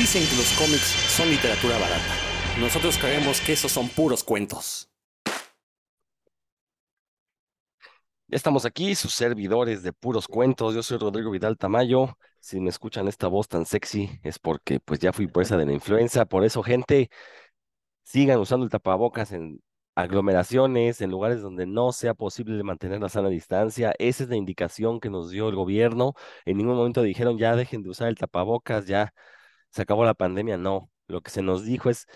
Dicen que los cómics son literatura barata. Nosotros creemos que esos son puros cuentos. Ya estamos aquí, sus servidores de puros cuentos. Yo soy Rodrigo Vidal Tamayo. Si me escuchan esta voz tan sexy es porque pues ya fui presa de la influenza. Por eso, gente, sigan usando el tapabocas en aglomeraciones, en lugares donde no sea posible mantener la sana distancia. Esa es la indicación que nos dio el gobierno. En ningún momento dijeron ya dejen de usar el tapabocas, ya se acabó la pandemia. No, lo que se nos dijo es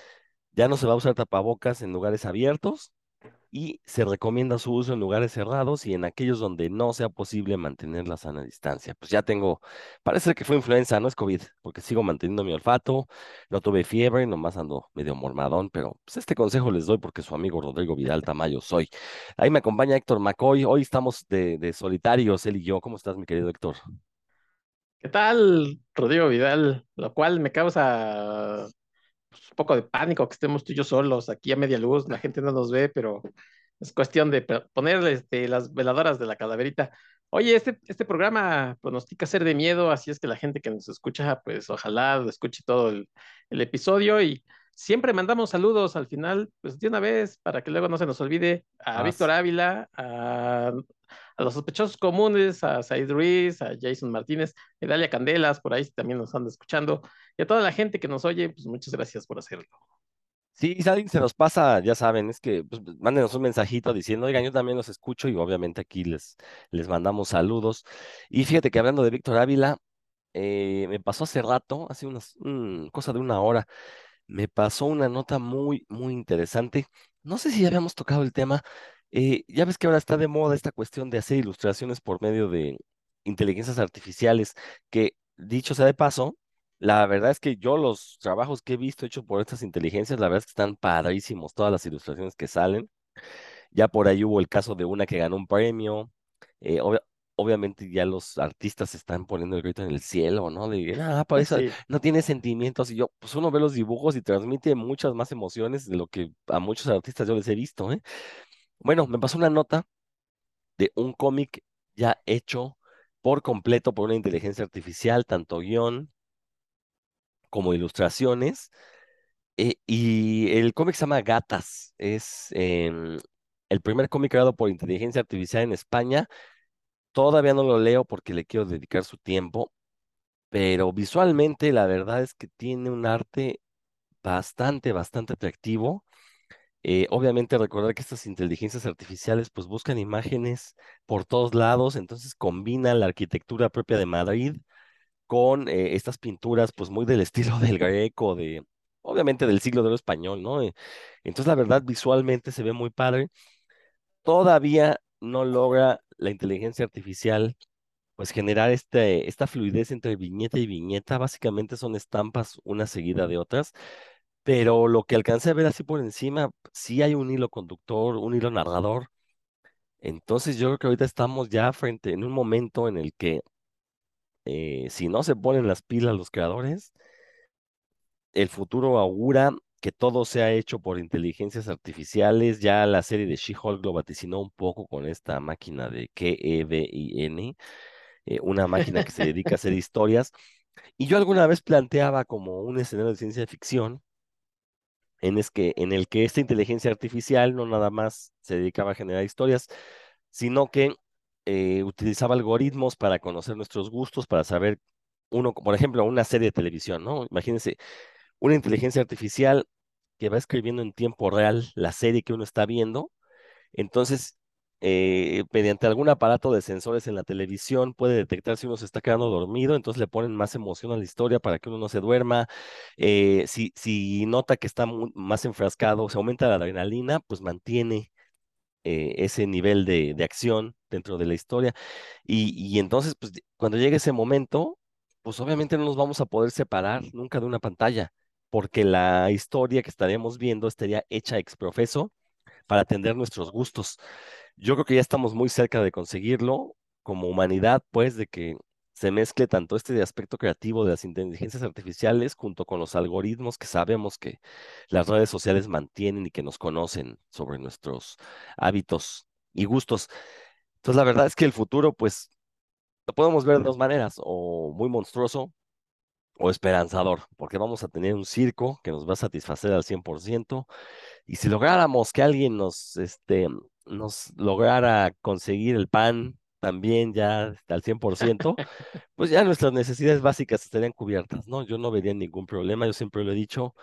ya no se va a usar tapabocas en lugares abiertos y se recomienda su uso en lugares cerrados y en aquellos donde no sea posible mantener la sana distancia. Pues ya tengo, parece que fue influenza, no es COVID, porque sigo manteniendo mi olfato, no tuve fiebre, nomás ando medio mormadón, pero pues este consejo les doy porque su amigo Rodrigo Vidal Tamayo soy. Ahí me acompaña Héctor McCoy, hoy estamos de, de solitarios, él y yo. ¿Cómo estás, mi querido Héctor? ¿Qué tal, Rodrigo Vidal? Lo cual me causa pues, un poco de pánico que estemos tú y yo solos aquí a media luz, la gente no nos ve, pero es cuestión de ponerle este, las veladoras de la calaverita. Oye, este, este programa pronostica ser de miedo, así es que la gente que nos escucha, pues ojalá escuche todo el, el episodio y siempre mandamos saludos al final, pues de una vez, para que luego no se nos olvide a Víctor Ávila, a, los sospechosos comunes, a Said Ruiz, a Jason Martínez, a Dalia Candelas, por ahí también nos anda escuchando, y a toda la gente que nos oye, pues muchas gracias por hacerlo. Sí, si alguien se nos pasa, ya saben, es que pues, mándenos un mensajito diciendo, oigan, yo también los escucho y obviamente aquí les, les mandamos saludos. Y fíjate que hablando de Víctor Ávila, eh, me pasó hace rato, hace unas, cosa de una hora, me pasó una nota muy, muy interesante. No sé si ya habíamos tocado el tema. Eh, ya ves que ahora está de moda esta cuestión de hacer ilustraciones por medio de inteligencias artificiales, que dicho sea de paso, la verdad es que yo los trabajos que he visto hechos por estas inteligencias, la verdad es que están padrísimos todas las ilustraciones que salen. Ya por ahí hubo el caso de una que ganó un premio. Eh, obviamente ya los artistas están poniendo el grito en el cielo, ¿no? De, ah, por eso no tiene sentimientos. Y yo, pues uno ve los dibujos y transmite muchas más emociones de lo que a muchos artistas yo les he visto, ¿eh? Bueno, me pasó una nota de un cómic ya hecho por completo por una inteligencia artificial, tanto guion como ilustraciones. Eh, y el cómic se llama Gatas. Es em, el primer cómic creado por inteligencia artificial en España Todavía no lo leo porque le quiero dedicar su tiempo, pero visualmente la verdad es que tiene un arte bastante, bastante atractivo. Eh, obviamente recordar que estas inteligencias artificiales pues buscan imágenes por todos lados, entonces combinan la arquitectura propia de Madrid con eh, estas pinturas pues muy del estilo del Greco, de obviamente del siglo de oro español, ¿no? Eh, entonces la verdad visualmente se ve muy padre. Todavía no logra la inteligencia artificial pues generar este, esta fluidez entre viñeta y viñeta. Básicamente son estampas una seguida de otras, pero lo que alcancé a ver así por encima, sí hay un hilo conductor, un hilo narrador. Entonces yo creo que ahorita estamos ya frente en un momento en el que eh, si no se ponen las pilas los creadores, el futuro augura que todo se ha hecho por inteligencias artificiales. Ya la serie de She-Hulk lo vaticinó un poco con esta máquina de K-E-V-I-N, eh, una máquina que se dedica a hacer historias. Y yo alguna vez planteaba como un escenario de ciencia ficción en, el que esta inteligencia artificial no nada más se dedicaba a generar historias, sino que eh, utilizaba algoritmos para conocer nuestros gustos, para saber uno, por ejemplo, una serie de televisión, ¿no? Imagínense, una inteligencia artificial que va escribiendo en tiempo real la serie que uno está viendo. Entonces, eh, mediante algún aparato de sensores en la televisión puede detectar si uno se está quedando dormido, entonces le ponen más emoción a la historia para que uno no se duerma. Eh, si, si nota que está más enfrascado, se aumenta la adrenalina, pues mantiene eh, ese nivel de, de, acción dentro de la historia. Y, y entonces, pues cuando llegue ese momento, pues obviamente no nos vamos a poder separar nunca de una pantalla porque la historia que estaríamos viendo estaría hecha ex profeso para atender nuestros gustos. Yo creo que ya estamos muy cerca de conseguirlo como humanidad, pues, de que se mezcle tanto este aspecto creativo de las inteligencias artificiales junto con los algoritmos que sabemos que las redes sociales mantienen y que nos conocen sobre nuestros hábitos y gustos. Entonces, la verdad es que el futuro, pues, lo podemos ver de dos maneras, o muy monstruoso, o esperanzador, porque vamos a tener un circo que nos va a satisfacer al 100%, y si lográramos que alguien nos, este, nos lograra conseguir el pan también ya al 100%, pues ya nuestras necesidades básicas estarían cubiertas, ¿no? Yo no vería ningún problema, yo siempre lo he dicho,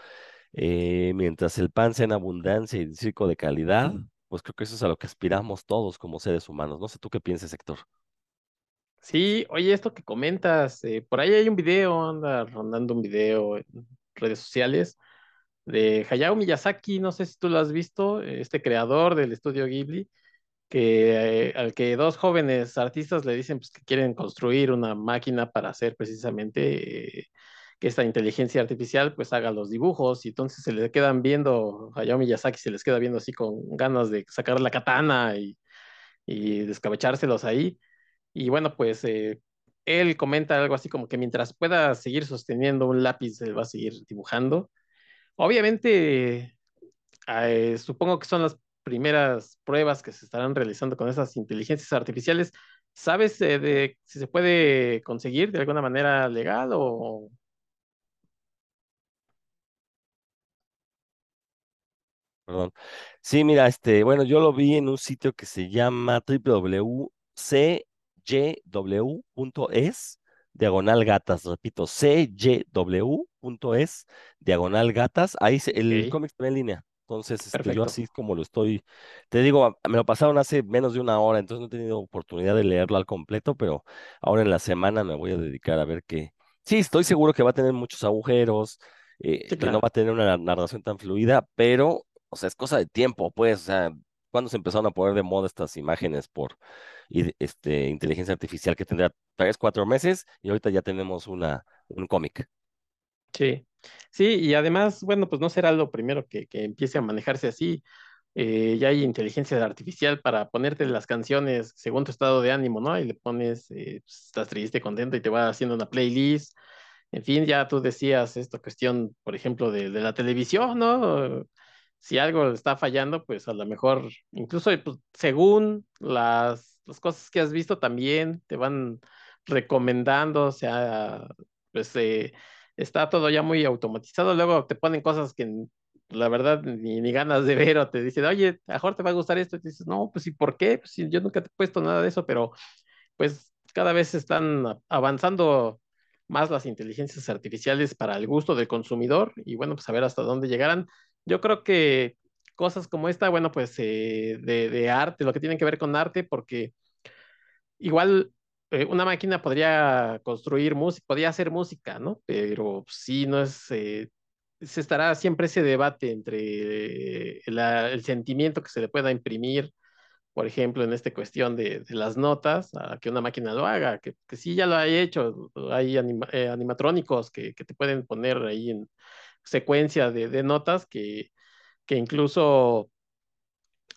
eh, mientras el pan sea en abundancia y el circo de calidad, pues creo que eso es a lo que aspiramos todos como seres humanos. No sé tú qué piensas, Héctor. Sí, oye, esto que comentas, eh, por ahí hay un video, anda rondando un video en redes sociales de Hayao Miyazaki, no sé si tú lo has visto, este creador del estudio Ghibli, que eh, al que dos jóvenes artistas le dicen pues, que quieren construir una máquina para hacer precisamente eh, que esta inteligencia artificial pues haga los dibujos y entonces se le quedan viendo, Hayao Miyazaki se les queda viendo así con ganas de sacar la katana y, y descabechárselos ahí. Y bueno, pues eh, él comenta algo así como que mientras pueda seguir sosteniendo un lápiz, él va a seguir dibujando. Obviamente, eh, supongo que son las primeras pruebas que se estarán realizando con esas inteligencias artificiales. ¿Sabes eh, si se puede conseguir de alguna manera legal o, Perdón. Sí, mira, este, bueno, yo lo vi en un sitio que se llama www.cjw.es, diagonal gatas, repito, cjw.es, diagonal gatas, ahí se, el cómic está en línea. Entonces, este, yo así como lo estoy, te digo, me lo pasaron hace menos de una hora, entonces no he tenido oportunidad de leerlo al completo, pero ahora en la semana me voy a dedicar a ver qué. Sí, estoy seguro que va a tener muchos agujeros, Sí, eh, que no va a tener una narración tan fluida, pero o sea, es cosa de tiempo, pues, o sea, cuando se empezaron a poner de moda estas imágenes por este, inteligencia artificial que tendrá tres, cuatro meses y ahorita ya tenemos una, un cómic. Sí. Sí, y además, bueno, pues no será lo primero que, que empiece a manejarse así. Eh, ya hay inteligencia artificial para ponerte las canciones según tu estado de ánimo, ¿no? Y le pones, eh, pues, estás triste, contento y te va haciendo una playlist. En fin, ya tú decías esta cuestión, por ejemplo, de, de la televisión, ¿no? Si algo está fallando, pues a lo mejor, incluso pues, según las, las cosas que has visto, también te van recomendando, o sea, pues eh, está todo ya muy automatizado. Luego te ponen cosas que la verdad ni, ganas de ver o te dicen, oye, a te va a gustar esto. Y dices, no, pues ¿y por qué? Pues yo nunca te he puesto nada de eso, pero pues cada vez están avanzando más las inteligencias artificiales para el gusto del consumidor y bueno, pues a ver hasta dónde llegarán. Yo creo que cosas como esta, bueno, pues eh, de, de arte, lo que tiene que ver con arte, porque igual eh, una máquina podría construir música, podría hacer música, ¿no? Pero sí, no es, eh, se estará siempre ese debate entre la- el sentimiento que se le pueda imprimir por ejemplo, en esta cuestión de, de las notas, a que una máquina lo haga, que, que sí ya lo hay hecho, hay anima- eh, animatrónicos que, que te pueden poner ahí en secuencia de, notas que, que incluso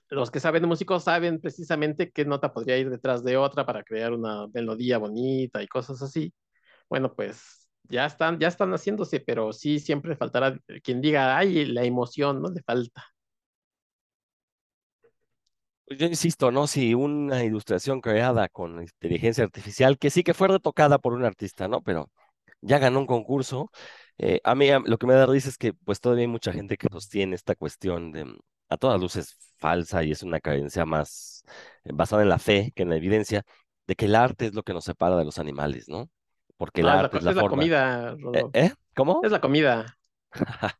los que saben de músicos saben precisamente qué nota podría ir detrás de otra para crear una melodía bonita y cosas así. Bueno, pues ya están, ya están haciéndose, pero sí siempre faltará quien diga, ay, la emoción, ¿no? Le falta. Pues Yo insisto, ¿no? Si una ilustración creada con inteligencia artificial, que sí que fue retocada por un artista, ¿no? Pero ya ganó un concurso. eh, a mí lo que me da risa es que pues todavía hay mucha gente que sostiene esta cuestión de mm, a todas luces falsa y es una creencia más eh, basada en la fe que en la evidencia de que el arte es lo que nos separa de los animales, ¿no? Porque el la, arte es la es la forma. comida, ¿Eh? Rodolfo. ¿Eh? ¿Cómo? Es la comida.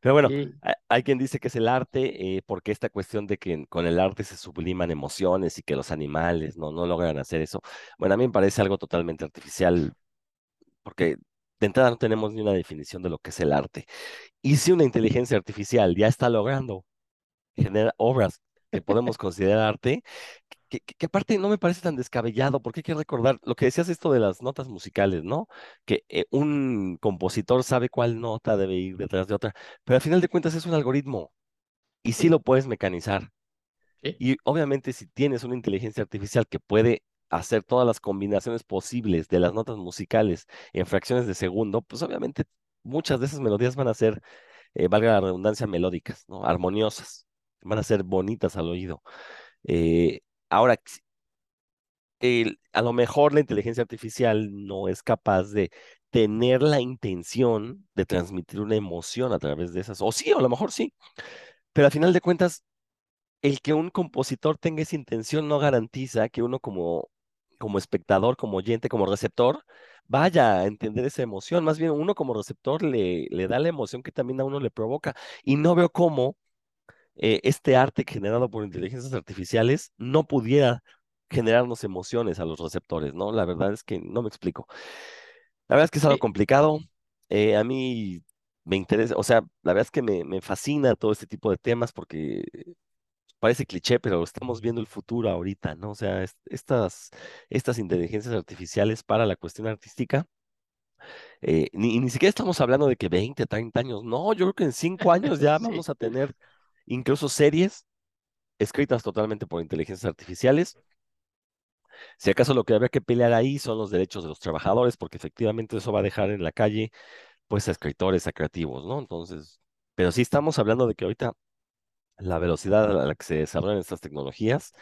Pero bueno, Sí. hay quien dice que es el arte, eh, porque esta cuestión de que con el arte se subliman emociones y que los animales no, no logran hacer eso, bueno, a mí me parece algo totalmente artificial, porque de entrada no tenemos ni una definición de lo que es el arte. Y si una inteligencia artificial ya está logrando generar obras que podemos considerar arte, que, que, que aparte no me parece tan descabellado, porque hay que recordar lo que decías esto de las notas musicales, ¿no? Que eh, un compositor sabe cuál nota debe ir detrás de otra, pero al final de cuentas es un algoritmo y sí lo puedes mecanizar. Sí, Y obviamente si tienes una inteligencia artificial que puede hacer todas las combinaciones posibles de las notas musicales en fracciones de segundo, pues obviamente muchas de esas melodías van a ser, eh, valga la redundancia, melódicas, ¿no? Armoniosas, van a ser bonitas al oído. Eh, ahora, a lo mejor la inteligencia artificial no es capaz de tener la intención de transmitir una emoción a través de esas. O sí, a lo mejor sí. Pero al final de cuentas, el que un compositor tenga esa intención no garantiza que uno como, como espectador, como oyente, como receptor, vaya a entender esa emoción. Más bien, uno como receptor le, le da la emoción que también a uno le provoca. Y no veo cómo eh, este arte generado por inteligencias artificiales no pudiera generarnos emociones a los receptores, ¿no? La verdad es que no me explico. La verdad es que es algo complicado. eh, a mí me interesa, o sea, la verdad es que me, me fascina todo este tipo de temas porque parece cliché, pero estamos viendo el futuro ahorita, ¿no? O sea, es- estas, estas inteligencias artificiales para la cuestión artística, eh, ni, ni siquiera estamos hablando de que 20, 30 años, no, yo creo que en 5 años ya sí. vamos a tener incluso series escritas totalmente por inteligencias artificiales. Si acaso lo que habría que pelear ahí son los derechos de los trabajadores, porque efectivamente eso va a dejar en la calle, pues, a escritores, a creativos, ¿no? Entonces, pero sí estamos hablando de que ahorita la velocidad a la que se desarrollan estas tecnologías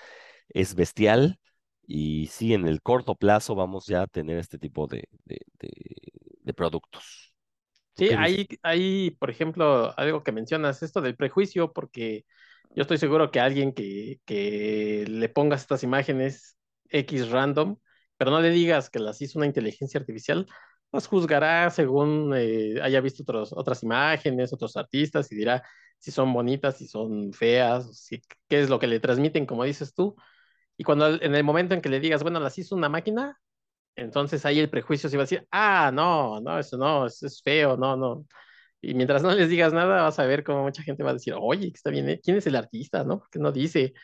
es bestial y sí, en el corto plazo vamos ya a tener este tipo de, de, de- de productos. ¿Tú Sí, hay, hay, por ejemplo, algo que mencionas, esto del prejuicio, porque yo estoy seguro que alguien que, que le pongas estas imágenes X random, pero no le digas que las hizo una inteligencia artificial, las juzgará según eh, haya visto otros, otras imágenes, otros artistas, y dirá si son bonitas, si son feas, si, qué es lo que le transmiten, como dices tú. Y cuando en el momento en que le digas, bueno, las hizo una máquina, entonces ahí el prejuicio se va a decir, ah, no, no, eso no, eso es feo, no, no. Y mientras no les digas nada, vas a ver cómo mucha gente va a decir, oye, está bien, ¿eh? ¿quién es el artista, no? ¿Por qué no dice?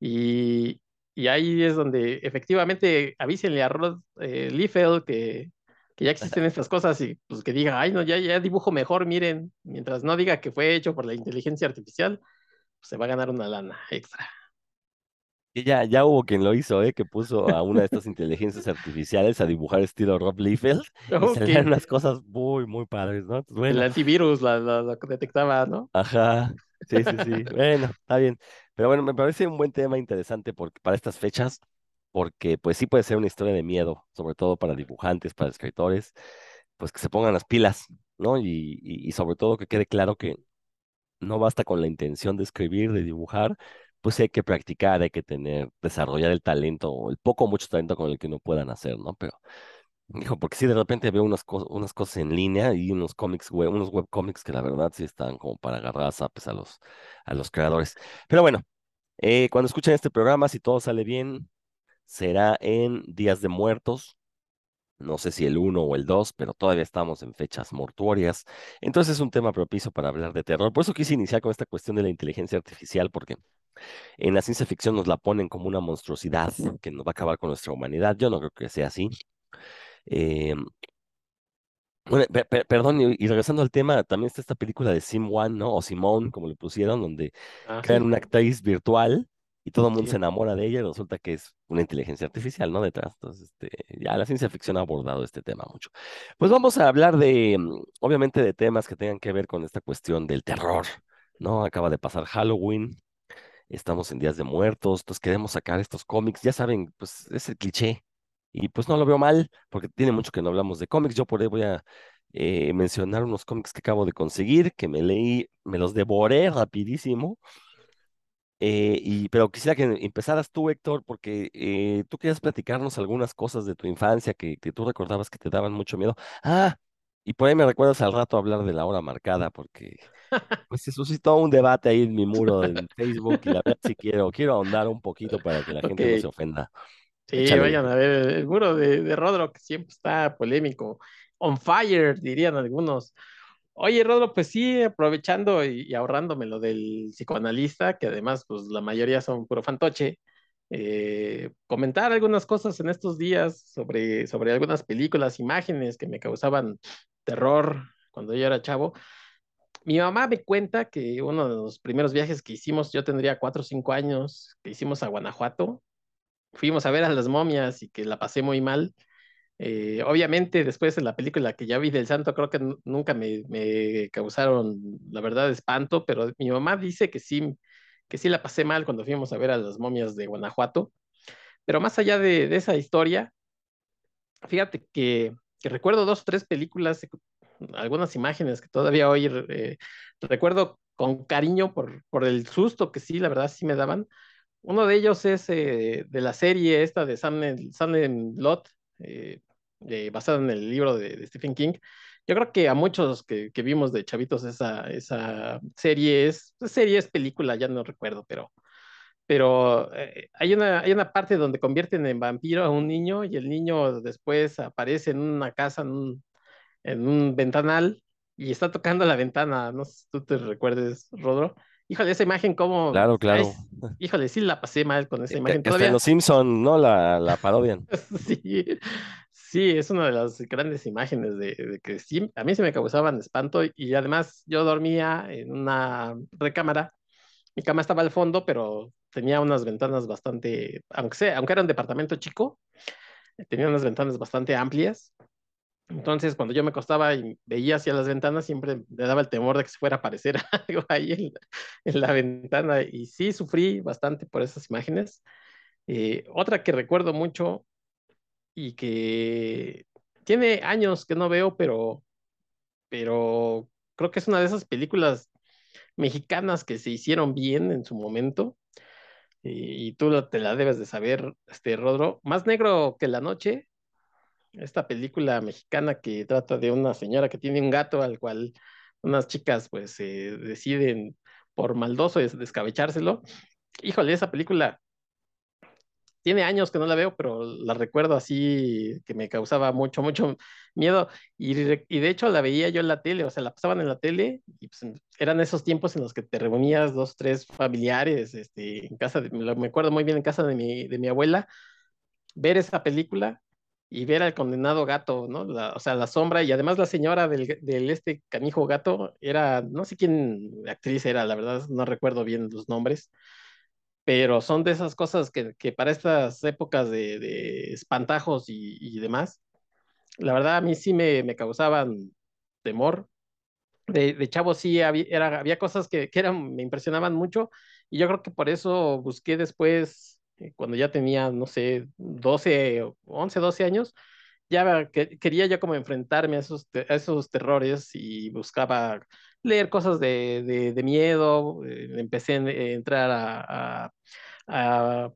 Y, y ahí es donde efectivamente avísenle a Rod eh, Liefeld que, que ya existen estas cosas y pues que diga, ay, no, ya, ya dibujo mejor, miren, mientras no diga que fue hecho por la inteligencia artificial, pues se va a ganar una lana extra. Y ya, ya hubo quien lo hizo, ¿eh? Que puso a una de estas inteligencias artificiales a dibujar estilo Rob Liefeld y Ok, salían unas cosas muy, muy padres, ¿no? Entonces, el bueno, antivirus la, la, la detectaba, ¿no? ajá, sí, sí, sí, bueno, está bien. Pero bueno, me parece un buen tema interesante porque, para estas fechas, porque pues sí puede ser una historia de miedo, sobre todo para dibujantes, para escritores, pues que se pongan las pilas, ¿no? Y, y, y sobre todo que quede claro que no basta con la intención de escribir, de dibujar, pues hay que practicar, hay que tener, desarrollar el talento, o el poco o mucho talento con el que no puedan hacer, ¿no? Pero, hijo, porque sí, de repente veo unas, cos- unas cosas en línea y unos cómics, web, unos webcómics que la verdad sí están como para agarrar zapes a los, a los creadores. Pero bueno, eh, cuando escuchen este programa, si todo sale bien, será en Días de Muertos. No sé si el uno o el 2, pero todavía estamos en fechas mortuorias. Entonces es un tema propicio para hablar de terror. Por eso quise iniciar con esta cuestión de la inteligencia artificial, porque en la ciencia ficción nos la ponen como una monstruosidad que nos va a acabar con nuestra humanidad. Yo no creo que sea así. Eh, bueno, pe- pe- perdón, y, y regresando al tema, también está esta película de Sim One, ¿no? O Simone, como le pusieron, donde Ah, crean sí, una actriz virtual y todo el mundo se enamora de ella y resulta que es una inteligencia artificial, ¿no? Detrás. Entonces, este, ya la ciencia ficción ha abordado este tema mucho. Pues vamos a hablar de, mm, obviamente, de temas que tengan que ver con esta cuestión del terror, ¿no? Acaba de pasar Halloween, estamos en Días de Muertos, entonces queremos sacar estos cómics, ya saben, pues es el cliché. Y pues no lo veo mal, porque tiene mucho que no hablamos de cómics. Yo por ahí voy a eh, mencionar unos cómics que acabo de conseguir, que me leí, me los devoré rapidísimo. Eh, y, pero quisiera que empezaras tú, Héctor, porque eh, tú querías platicarnos algunas cosas de tu infancia que, que tú recordabas que te daban mucho miedo. Ah, y por ahí me recuerdas al rato hablar de la hora marcada, porque pues se suscitó un debate ahí en mi muro en Facebook y la verdad sí quiero, quiero ahondar un poquito para que la gente no se ofenda. sí, Échale, vayan a ver el, el muro de, de Rodro, que siempre está polémico. On fire, dirían algunos. Oye, Rodro, pues sí, aprovechando y, ahorrándome lo del psicoanalista, que además, pues la mayoría son puro fantoche, eh, comentar algunas cosas en estos días sobre, sobre algunas películas, imágenes que me causaban terror cuando yo era chavo. Mi mamá me cuenta que uno de los primeros viajes que hicimos, yo tendría cuatro o cinco años, que hicimos a Guanajuato, fuimos a ver a las momias y que la pasé muy mal. Eh, obviamente, después en la película que ya vi del santo, creo que nu- nunca me, causaron, la verdad, espanto, pero mi mamá dice que sí, que sí la pasé mal cuando fuimos a ver a las momias de Guanajuato. Pero más allá de, de esa historia, fíjate que recuerdo dos o tres películas, algunas imágenes que todavía hoy eh, recuerdo con cariño por, por el susto que sí, la verdad sí me daban. Uno de ellos es eh, de la serie esta de Sam Lot, eh, basada en el libro de, Stephen King. Yo creo que a muchos que, vimos de chavitos esa, serie es, serie es película, ya no recuerdo, pero pero eh, hay, una, hay una parte donde convierten en vampiro a un niño y el niño después aparece en una casa, en un, en un ventanal y está tocando la ventana. No sé si tú te recuerdes, Rodro. Híjole, esa imagen, ¿cómo? Claro, claro. híjole, sí la pasé mal con esa Eh, imagen. Hasta Todavía, Los Simpson, ¿no? La, la parodian. sí, sí, es una de las grandes imágenes de, de que sí, a mí se me causaban espanto y además yo dormía en una recámara. Mi cama estaba al fondo, pero tenía unas ventanas bastante, aunque sea, aunque era un departamento chico, tenía unas ventanas bastante amplias. Entonces, cuando yo me acostaba y veía hacia las ventanas, siempre me daba el temor de que se fuera a aparecer algo ahí en, la ventana. Y sí, sufrí bastante por esas imágenes. Eh, otra que recuerdo mucho y que tiene años que no veo, pero, pero creo que es una de esas películas mexicanas que se hicieron bien en su momento. Y, y tú te la debes de saber, este Rodro. Más negro que la noche, esta película mexicana que trata de una señora que tiene un gato al cual unas chicas pues eh, deciden por maldoso des- descabechárselo. Híjole, esa película tiene años que no la veo, pero la recuerdo así que me causaba mucho, mucho miedo. Y, y de hecho la veía yo en la tele, o sea, la pasaban en la tele y pues, eran esos tiempos en los que te reunías dos, tres familiares, este, en casa, me acuerdo muy bien en casa de mi, de mi abuela, ver esa película y ver al condenado gato, ¿no? La- o sea, la sombra y además la señora del, del este canijo gato era, no sé quién actriz era, la verdad, no recuerdo bien los nombres pero son de esas cosas que, que para estas épocas de, de espantajos y, y demás, la verdad a mí sí me, me causaban temor. De, de chavo sí había, era, había cosas que, que eran, me impresionaban mucho y yo creo que por eso busqué después, cuando ya tenía, no sé, 12, o 11, 12 años, ya que, quería yo como enfrentarme a esos, a esos terrores y buscaba leer cosas de, de, de miedo, eh, empecé a entrar a, a- a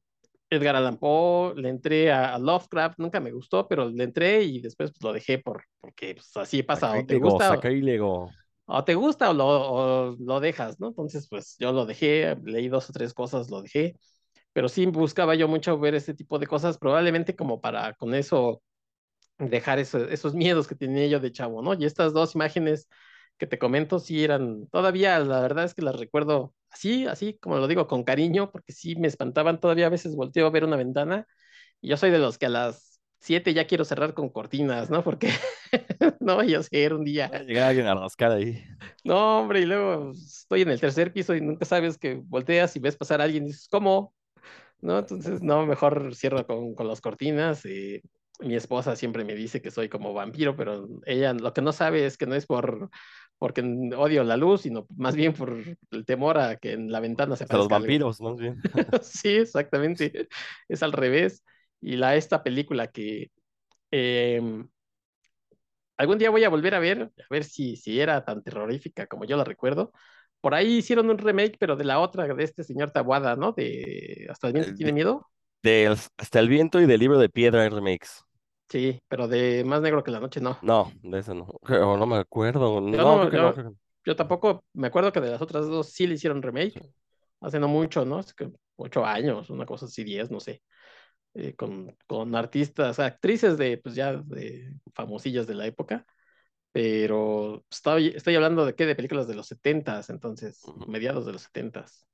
Edgar Allan Poe, le entré a, Lovecraft, nunca me gustó, pero le entré y después pues, lo dejé por, porque pues, así pasa, o te Sacrílego, gusta, o, o te gusta o lo, o lo dejas, ¿no? Entonces pues yo lo dejé, leí dos o tres cosas, lo dejé, pero sí buscaba yo mucho ver este tipo de cosas, probablemente como para con eso dejar eso- esos miedos que tenía yo de chavo, ¿no? Y estas dos imágenes que te comento sí eran, todavía la verdad es que las recuerdo así, así como lo digo, con cariño, porque sí me espantaban, todavía a veces volteo a ver una ventana y yo soy de los que a las 7 ya quiero cerrar con cortinas, ¿no? Porque no vaya a ser un Va a día, llegar alguien a rascar ahí. no, hombre, y luego estoy en el tercer piso y nunca sabes que volteas y ves pasar a alguien y dices, ¿cómo? ¿No? Entonces, no, mejor cierro con, con las cortinas. eh, mi esposa siempre me dice que soy como vampiro, pero ella lo que no sabe es que no es por porque odio la luz, sino más bien por el temor a que en la ventana se Hasta los aparezca algo. vampiros, más bien. Sí, exactamente. Es al revés. Y la esta película que eh, algún día voy a volver a ver, a ver si, si era tan terrorífica como yo la recuerdo. Por ahí hicieron un remake, pero de la otra, de este señor Tabuada, ¿no? De Hasta el viento Eh, tiene de- miedo. del- hasta el viento y del libro de piedra remakes. Sí, pero de Más Negro que la Noche no. No, de eso no. Creo- no me acuerdo. No, no, yo, no. yo tampoco me acuerdo que de las otras dos sí le hicieron remake, hace no mucho, ¿no? Es que ocho años, una cosa así, diez, no sé. eh, con, con artistas, actrices de, pues ya, de famosillas de la época, pero estoy, estoy hablando de qué, de películas de los setentas, entonces, Ujú. mediados de los setentas.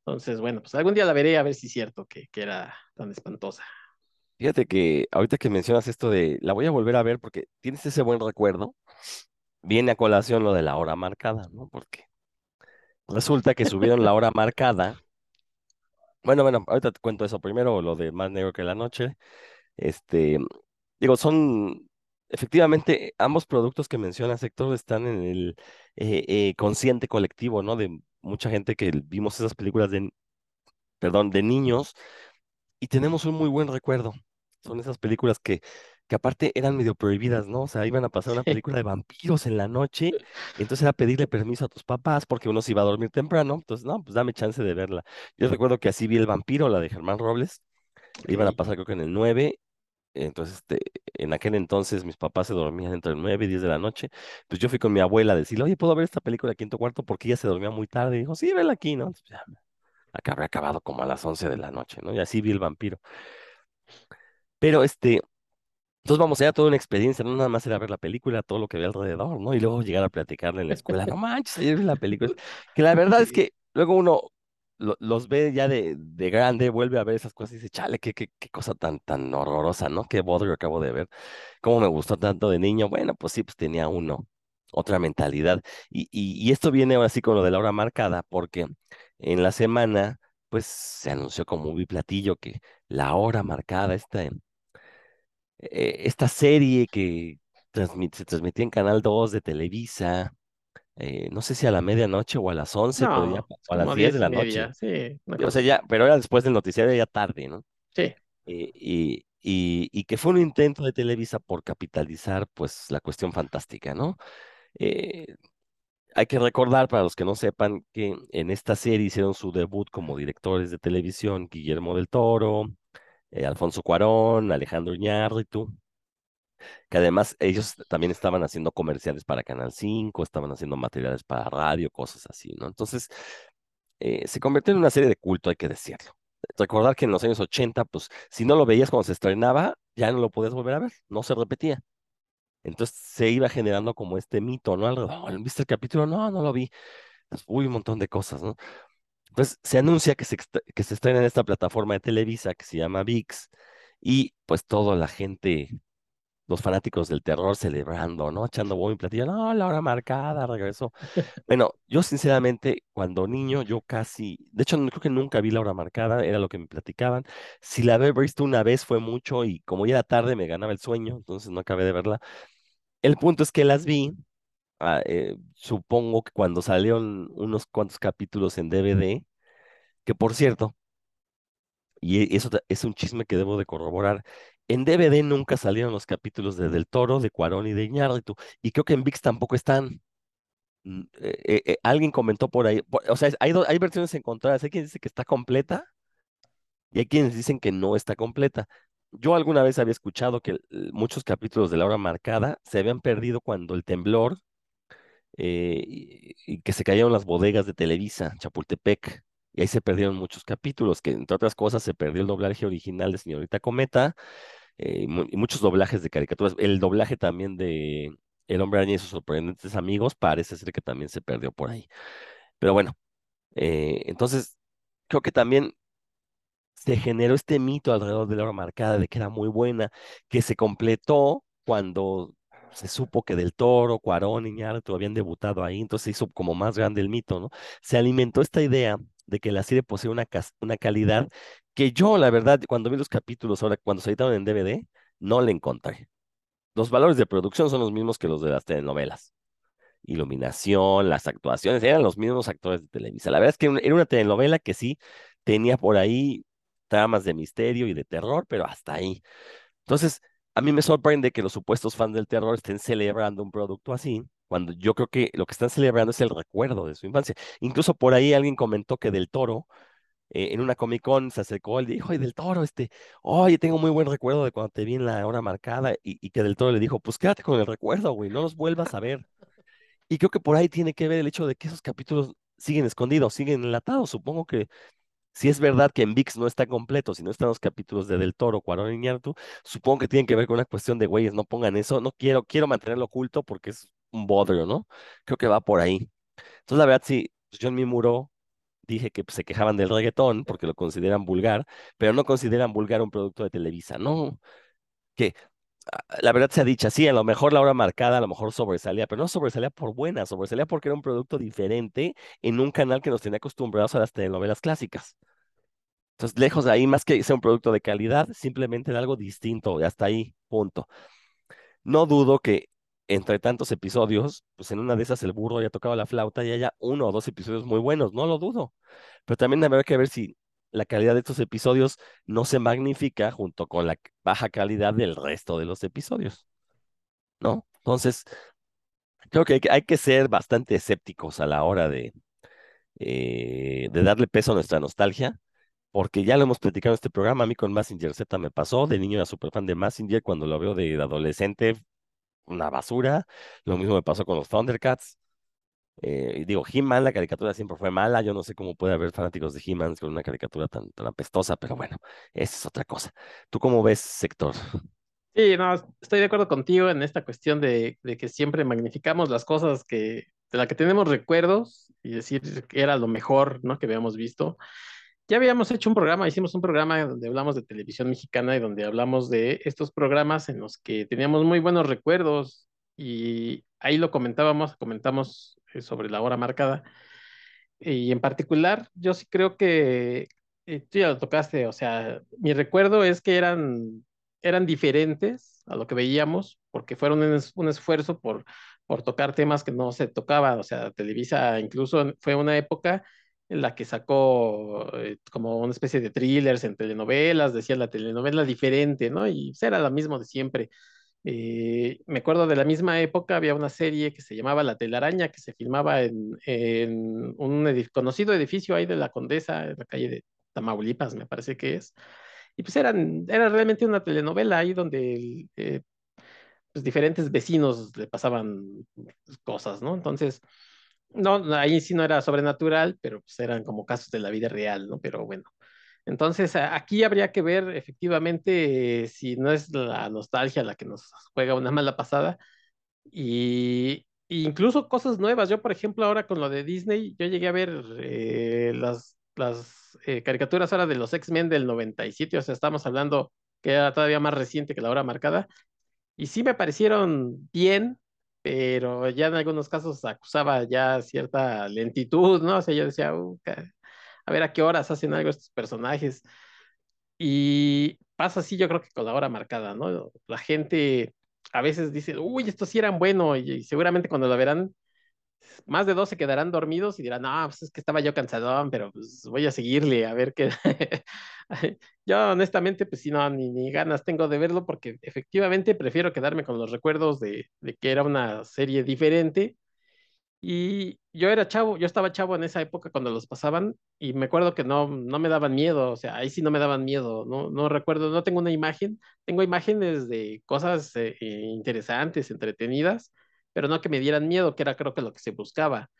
Entonces, bueno, pues algún día la veré a ver si es cierto que, que era tan espantosa. Fíjate que ahorita que mencionas esto de la voy a volver a ver porque tienes ese buen recuerdo, viene a colación lo de la hora marcada, ¿no? Porque resulta que subieron la hora marcada. Bueno, bueno, ahorita te cuento eso. Primero lo de Más Negro que la Noche. Este, digo, son efectivamente ambos productos que mencionas, Héctor, están en el eh, eh, consciente colectivo, ¿no? De mucha gente que vimos esas películas de, perdón, de niños y tenemos un muy buen recuerdo. Son esas películas que que aparte eran medio prohibidas, ¿no? O sea, iban a pasar una película de vampiros en la noche, entonces era pedirle permiso a tus papás porque uno se iba a dormir temprano, entonces, no, pues dame chance de verla. Yo recuerdo que así vi El vampiro, la de Germán Robles, la iban a pasar creo que en el 9, entonces, este, en aquel entonces mis papás se dormían entre el 9 y 10 de la noche, pues yo fui con mi abuela a decirle, oye, ¿puedo ver esta película aquí en tu cuarto? Porque ella se dormía muy tarde, y dijo, sí, vela aquí, ¿no? Entonces, ya, acá habría acabado como a las 11 de la noche, ¿no? Y así vi El vampiro. Pero, este... Entonces vamos, era toda una experiencia, no nada más era ver la película, todo lo que había alrededor, ¿no? Y luego llegar a platicarle en la escuela, no manches, ayer vi la película. Que la verdad es que luego uno lo- los ve ya de, de grande, vuelve a ver esas cosas y dice, chale, qué, qué, qué cosa tan, tan horrorosa, ¿no? Qué bodrio acabo de ver. Cómo me gustó tanto de niño. Bueno, pues sí, pues tenía uno, otra mentalidad. Y, y, esto viene ahora con lo de la hora marcada, porque en la semana, pues se anunció como un platillo que la hora marcada, esta eh, esta serie que transmit- se transmitía en Canal 2 de Televisa, eh, no sé si a la medianoche o a las 11 pero ya o a las como 10 de la noche. Sí, O sea, ya, pero era después del noticiario, ya tarde, ¿no? Sí. Eh, y, y, y que fue un intento de Televisa por capitalizar, pues, la cuestión fantástica, ¿no? Eh, hay que recordar, para los que no sepan, que en esta serie hicieron su debut como directores de televisión Guillermo del Toro, Alfonso Cuarón, Alejandro Iñárritu, que además ellos también estaban haciendo comerciales para Canal 5, estaban haciendo materiales para radio, cosas así, ¿no? Entonces, eh, se convirtió en una serie de culto, hay que decirlo. Recordar que en los años 80, pues, si no lo veías cuando se estrenaba, ya no lo podías volver a ver, no se repetía. Entonces se iba generando como este mito, ¿no? Alrededor, ¿viste el capítulo? No, no lo vi. Pues, uy, un montón de cosas, ¿no? Entonces se anuncia que se, que se estrena en esta plataforma de Televisa que se llama VIX y pues toda la gente los fanáticos del terror celebrando, ¿no? Echando bombo y platillo, no, la hora marcada, regresó. Bueno, yo sinceramente, cuando niño, yo casi, de hecho, creo que nunca vi la hora marcada, era lo que me platicaban. Si la había visto una vez fue mucho y como ya era tarde me ganaba el sueño, entonces no acabé de verla. El punto es que las vi, ah, eh, supongo que cuando salieron unos cuantos capítulos en DVD, que por cierto, y eso es un chisme que debo de corroborar. En DVD nunca salieron los capítulos de Del Toro, de Cuarón y de Iñárritu, y creo que en ViX tampoco están. Mm, eh, eh, eh, alguien comentó por ahí, o sea, hay, versiones encontradas, hay quien dice que está completa y hay quienes dicen que no está completa. Yo alguna vez había escuchado que muchos capítulos de La Hora Marcada se habían perdido cuando el temblor y, y que se cayeron las bodegas de Televisa, Chapultepec, y ahí se perdieron muchos capítulos, que entre otras cosas se perdió el doblaje original de Señorita Cometa eh, y, mu- y muchos doblajes de caricaturas. El doblaje también de El Hombre Araña y sus sorprendentes amigos parece ser que también se perdió por ahí. Pero bueno, eh, entonces creo que también se generó este mito alrededor de la hora marcada de que era muy buena, que se completó cuando se supo que Del Toro, Cuarón y Iñárritu habían debutado ahí, entonces se hizo como más grande el mito, ¿no? Se alimentó esta idea de que la serie posee una, una calidad que yo, la verdad, cuando vi los capítulos ahora, cuando se editaron en DVD, no le encontré. Los valores de producción son los mismos que los de las telenovelas iluminación, las actuaciones, eran los mismos actores de Televisa. La verdad es que era una telenovela que sí tenía por ahí tramas de misterio y de terror, pero hasta ahí. Entonces, a mí me sorprende que los supuestos fans del terror estén celebrando un producto así, cuando yo creo que lo que están celebrando es el recuerdo de su infancia. Incluso por ahí alguien comentó que Del Toro, eh, en una Comic Con, se acercó y dijo, oye, Del Toro, este, oye, tengo muy buen recuerdo de cuando te vi en la hora marcada, y, que Del Toro le dijo, pues quédate con el recuerdo, güey, no los vuelvas a ver. Y creo que por ahí tiene que ver el hecho de que esos capítulos siguen escondidos, siguen enlatados. Supongo que si es verdad que en VIX no está completo, si no están los capítulos de Del Toro, Cuarón y Iñárritu, supongo que tienen que ver con una cuestión de, güeyes, no pongan eso, no quiero, quiero mantenerlo oculto porque es un bodrio, ¿no? Creo que va por ahí. Entonces, la verdad, sí, pues, yo en mi muro dije que pues, se quejaban del reggaetón porque lo consideran vulgar, pero no consideran vulgar un producto de Televisa, ¿no? Que ah, la verdad se ha dicho, sí, a lo mejor la hora marcada, a lo mejor sobresalía, pero no sobresalía por buena, sobresalía porque era un producto diferente en un canal que nos tenía acostumbrados a las telenovelas clásicas. Entonces, lejos de ahí, más que sea un producto de calidad, simplemente era algo distinto, y hasta ahí, punto. No dudo que entre tantos episodios, pues en una de esas el burro haya tocado la flauta y haya uno o dos episodios muy buenos, no lo dudo. Pero también habrá que ver si la calidad de estos episodios no se magnifica junto con la baja calidad del resto de los episodios, ¿no? Entonces, creo que hay que, ser bastante escépticos a la hora de, eh, de darle peso a nuestra nostalgia, porque ya lo hemos platicado en este programa, a mí con Massinger Z me pasó, de niño era súper fan de Massinger, cuando lo veo de adolescente, una basura, lo mismo me pasó con los Thundercats, eh, digo, He-Man, la caricatura siempre fue mala. Yo no sé cómo puede haber fanáticos de He-Man con una caricatura tan, tan apestosa, pero bueno, esa es otra cosa. ¿Tú cómo ves, sector? Sí, no, estoy de acuerdo contigo en esta cuestión de, de que siempre magnificamos las cosas que, de las que tenemos recuerdos y decir que era lo mejor, ¿no? Que habíamos visto. Ya habíamos hecho un programa, hicimos un programa donde hablamos de televisión mexicana y donde hablamos de estos programas en los que teníamos muy buenos recuerdos y ahí lo comentábamos, comentamos eh, sobre la hora marcada. Y en particular, yo sí creo que eh, tú ya lo tocaste, o sea, mi recuerdo es que eran, eran diferentes a lo que veíamos, porque fueron un, esfuerzo por, por tocar temas que no se tocaban, o sea, Televisa incluso fue una época la que sacó eh, como una especie de thrillers en telenovelas, decía la telenovela diferente, ¿no? Y pues, era lo mismo de siempre. Eh, me acuerdo de la misma época, había una serie que se llamaba La telaraña, que se filmaba en, un conocido edificio ahí de la Condesa, en la calle de Tamaulipas, me parece que es. Y pues eran, era realmente una telenovela ahí donde eh, pues diferentes vecinos le pasaban cosas, ¿no? Entonces, no, ahí sí no era sobrenatural, pero pues eran como casos de la vida real, ¿no? Pero bueno, entonces, aquí habría que ver efectivamente si no es la nostalgia la que nos juega una mala pasada y, incluso cosas nuevas. Yo, por ejemplo, ahora con lo de Disney, yo llegué a ver eh, las, las eh, caricaturas ahora de los X-Men del 97, o sea, estamos hablando que era todavía más reciente que la hora marcada, y sí me parecieron bien, pero ya en algunos casos acusaba ya cierta lentitud, ¿no? O sea, yo decía, uh, a ver a qué horas hacen algo estos personajes. Y pasa así, yo creo que con la hora marcada, ¿no? La gente a veces dice, uy, estos sí eran buenos, y, seguramente cuando lo verán, más de dos se quedarán dormidos y dirán, no, pues es que estaba yo cansado, pero pues voy a seguirle, a ver qué. yo honestamente, pues sí, no, ni, ni, ganas tengo de verlo porque efectivamente prefiero quedarme con los recuerdos de, de que era una serie diferente y yo era chavo, yo estaba chavo en esa época cuando los pasaban y me acuerdo que no, no me daban miedo, o sea, ahí sí no me daban miedo, no, no recuerdo, no tengo una imagen, tengo imágenes de cosas eh, interesantes, entretenidas, pero no que me dieran miedo, que era creo que lo que se buscaba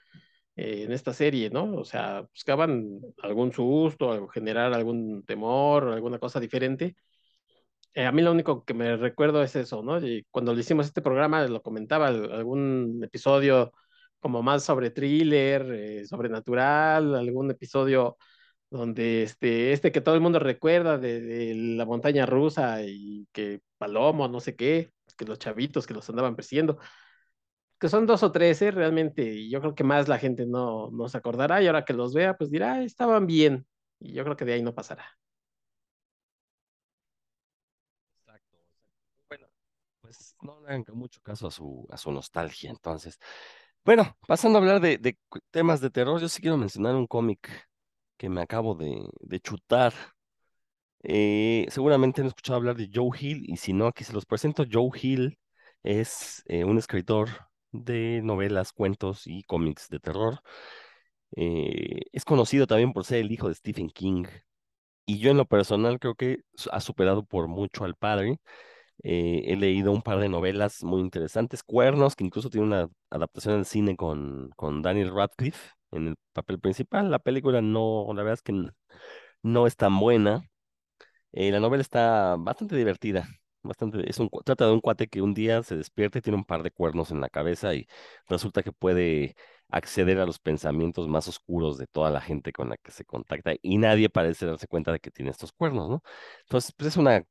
eh, en esta serie, ¿no? O sea, buscaban algún susto, generar algún temor, alguna cosa diferente. a mí lo único que me recuerdo es eso, ¿no? Y cuando le hicimos este programa, lo comentaba, algún episodio como más sobre thriller, eh, sobrenatural, algún episodio donde este, este que todo el mundo recuerda de, la montaña rusa y que Palomo, no sé qué, que los chavitos que los andaban persiguiendo, que son dos o tres, ¿eh? realmente, yo creo que más la gente no, no se acordará y ahora que los vea, pues dirá, estaban bien, y yo creo que de ahí no pasará. Exacto, Bueno, pues no le hagan mucho caso a su, a su nostalgia, entonces. Bueno, pasando a hablar de, temas de terror, yo sí quiero mencionar un cómic que me acabo de, chutar. Eh, seguramente han escuchado hablar de Joe Hill y si no, aquí se los presento. Joe Hill es eh, un escritor de novelas, cuentos y cómics de terror. Eh, es conocido también por ser el hijo de Stephen King y yo en lo personal creo que ha superado por mucho al padre. Eh, he leído un par de novelas muy interesantes, Cuernos, que incluso tiene una adaptación al cine con, con Daniel Radcliffe en el papel principal. La película no, la verdad es que no es tan buena. Eh, la novela está bastante divertida. Bastante, es trata de un cuate que un día se despierta y tiene un par de cuernos en la cabeza y resulta que puede acceder a los pensamientos más oscuros de toda la gente con la que se contacta y nadie parece darse cuenta de que tiene estos cuernos, ¿no? Entonces, pues es una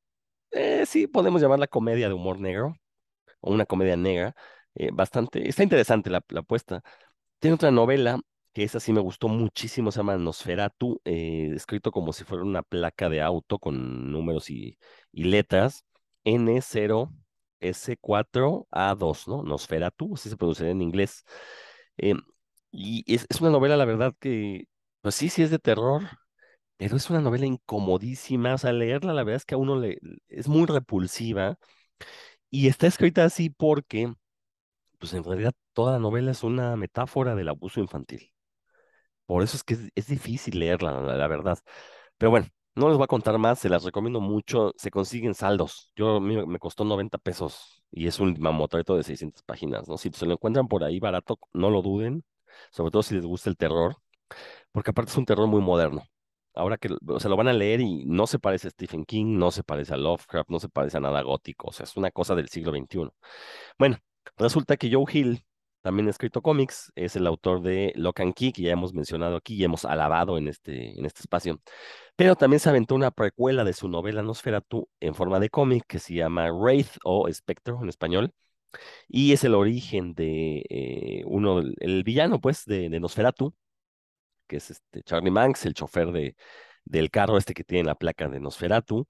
eh, sí, podemos llamarla comedia de humor negro, o una comedia negra, eh, bastante, está interesante la, apuesta. Tiene otra novela, que esa sí me gustó muchísimo, se llama Nosferatu, eh, escrito como si fuera una placa de auto con números y, letras, N0S4A2, ¿no? Nosferatu, así se pronuncia en inglés. y es, es, una novela, la verdad, que, pues sí, sí es de terror, pero es una novela incomodísima, o sea, leerla la verdad es que a uno le es muy repulsiva y está escrita así porque, pues en realidad toda la novela es una metáfora del abuso infantil. Por eso es que es, difícil leerla, la, la verdad. Pero bueno, no les voy a contar más, se las recomiendo mucho, se consiguen saldos. Yo me, me costó 90 pesos y es un mamotreto de 600 páginas, ¿no? Si se lo encuentran por ahí barato, no lo duden, sobre todo si les gusta el terror, porque aparte es un terror muy moderno. Ahora que o sea, lo van a leer y no se parece a Stephen King, no se parece a Lovecraft, no se parece a nada gótico, o sea, es una cosa del siglo XXI. Bueno, resulta que Joe Hill también ha escrito cómics, es el autor de Lock and Key, que ya hemos mencionado aquí y hemos alabado en este, en este espacio. Pero también se aventó una precuela de su novela Nosferatu en forma de cómic que se llama Wraith o Spectre en español. Y es el origen de eh, uno, el villano, pues, de, de Nosferatu, que es este Charlie Manx, el chofer de, del carro este que tiene la placa de Nosferatu.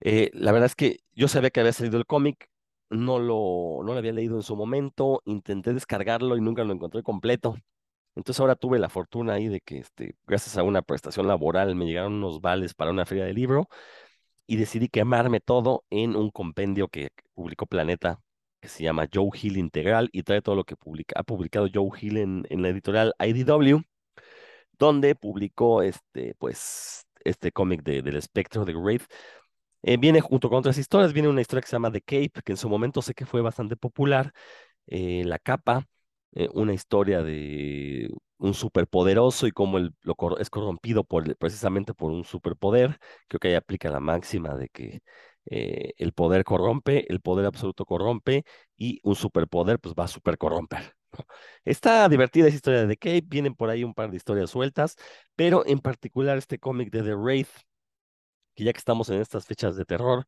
Eh, la verdad es que yo sabía que había salido el cómic, no lo, no lo había leído en su momento, intenté descargarlo y nunca lo encontré completo. Entonces ahora tuve la fortuna ahí de que, este, gracias a una prestación laboral, me llegaron unos vales para una feria de libro y decidí quemarme todo en un compendio que publicó Planeta, que se llama Joe Hill Integral y trae todo lo que publica, ha publicado Joe Hill en, la editorial IDW, donde publicó este, pues, este cómic de, del espectro de Wraith. Eh, viene junto con otras historias, viene una historia que se llama The Cape, que en su momento sé que fue bastante popular, eh, La Capa, eh, una historia de un superpoderoso y cómo él lo es corrompido por, precisamente por un superpoder. Creo que ahí aplica la máxima de que eh, el poder corrompe, el poder absoluto corrompe y un superpoder pues va a supercorromper. Está divertida esa historia de The Cape, vienen por ahí un par de historias sueltas, pero en particular este cómic de The Wraith, que ya que estamos en estas fechas de terror,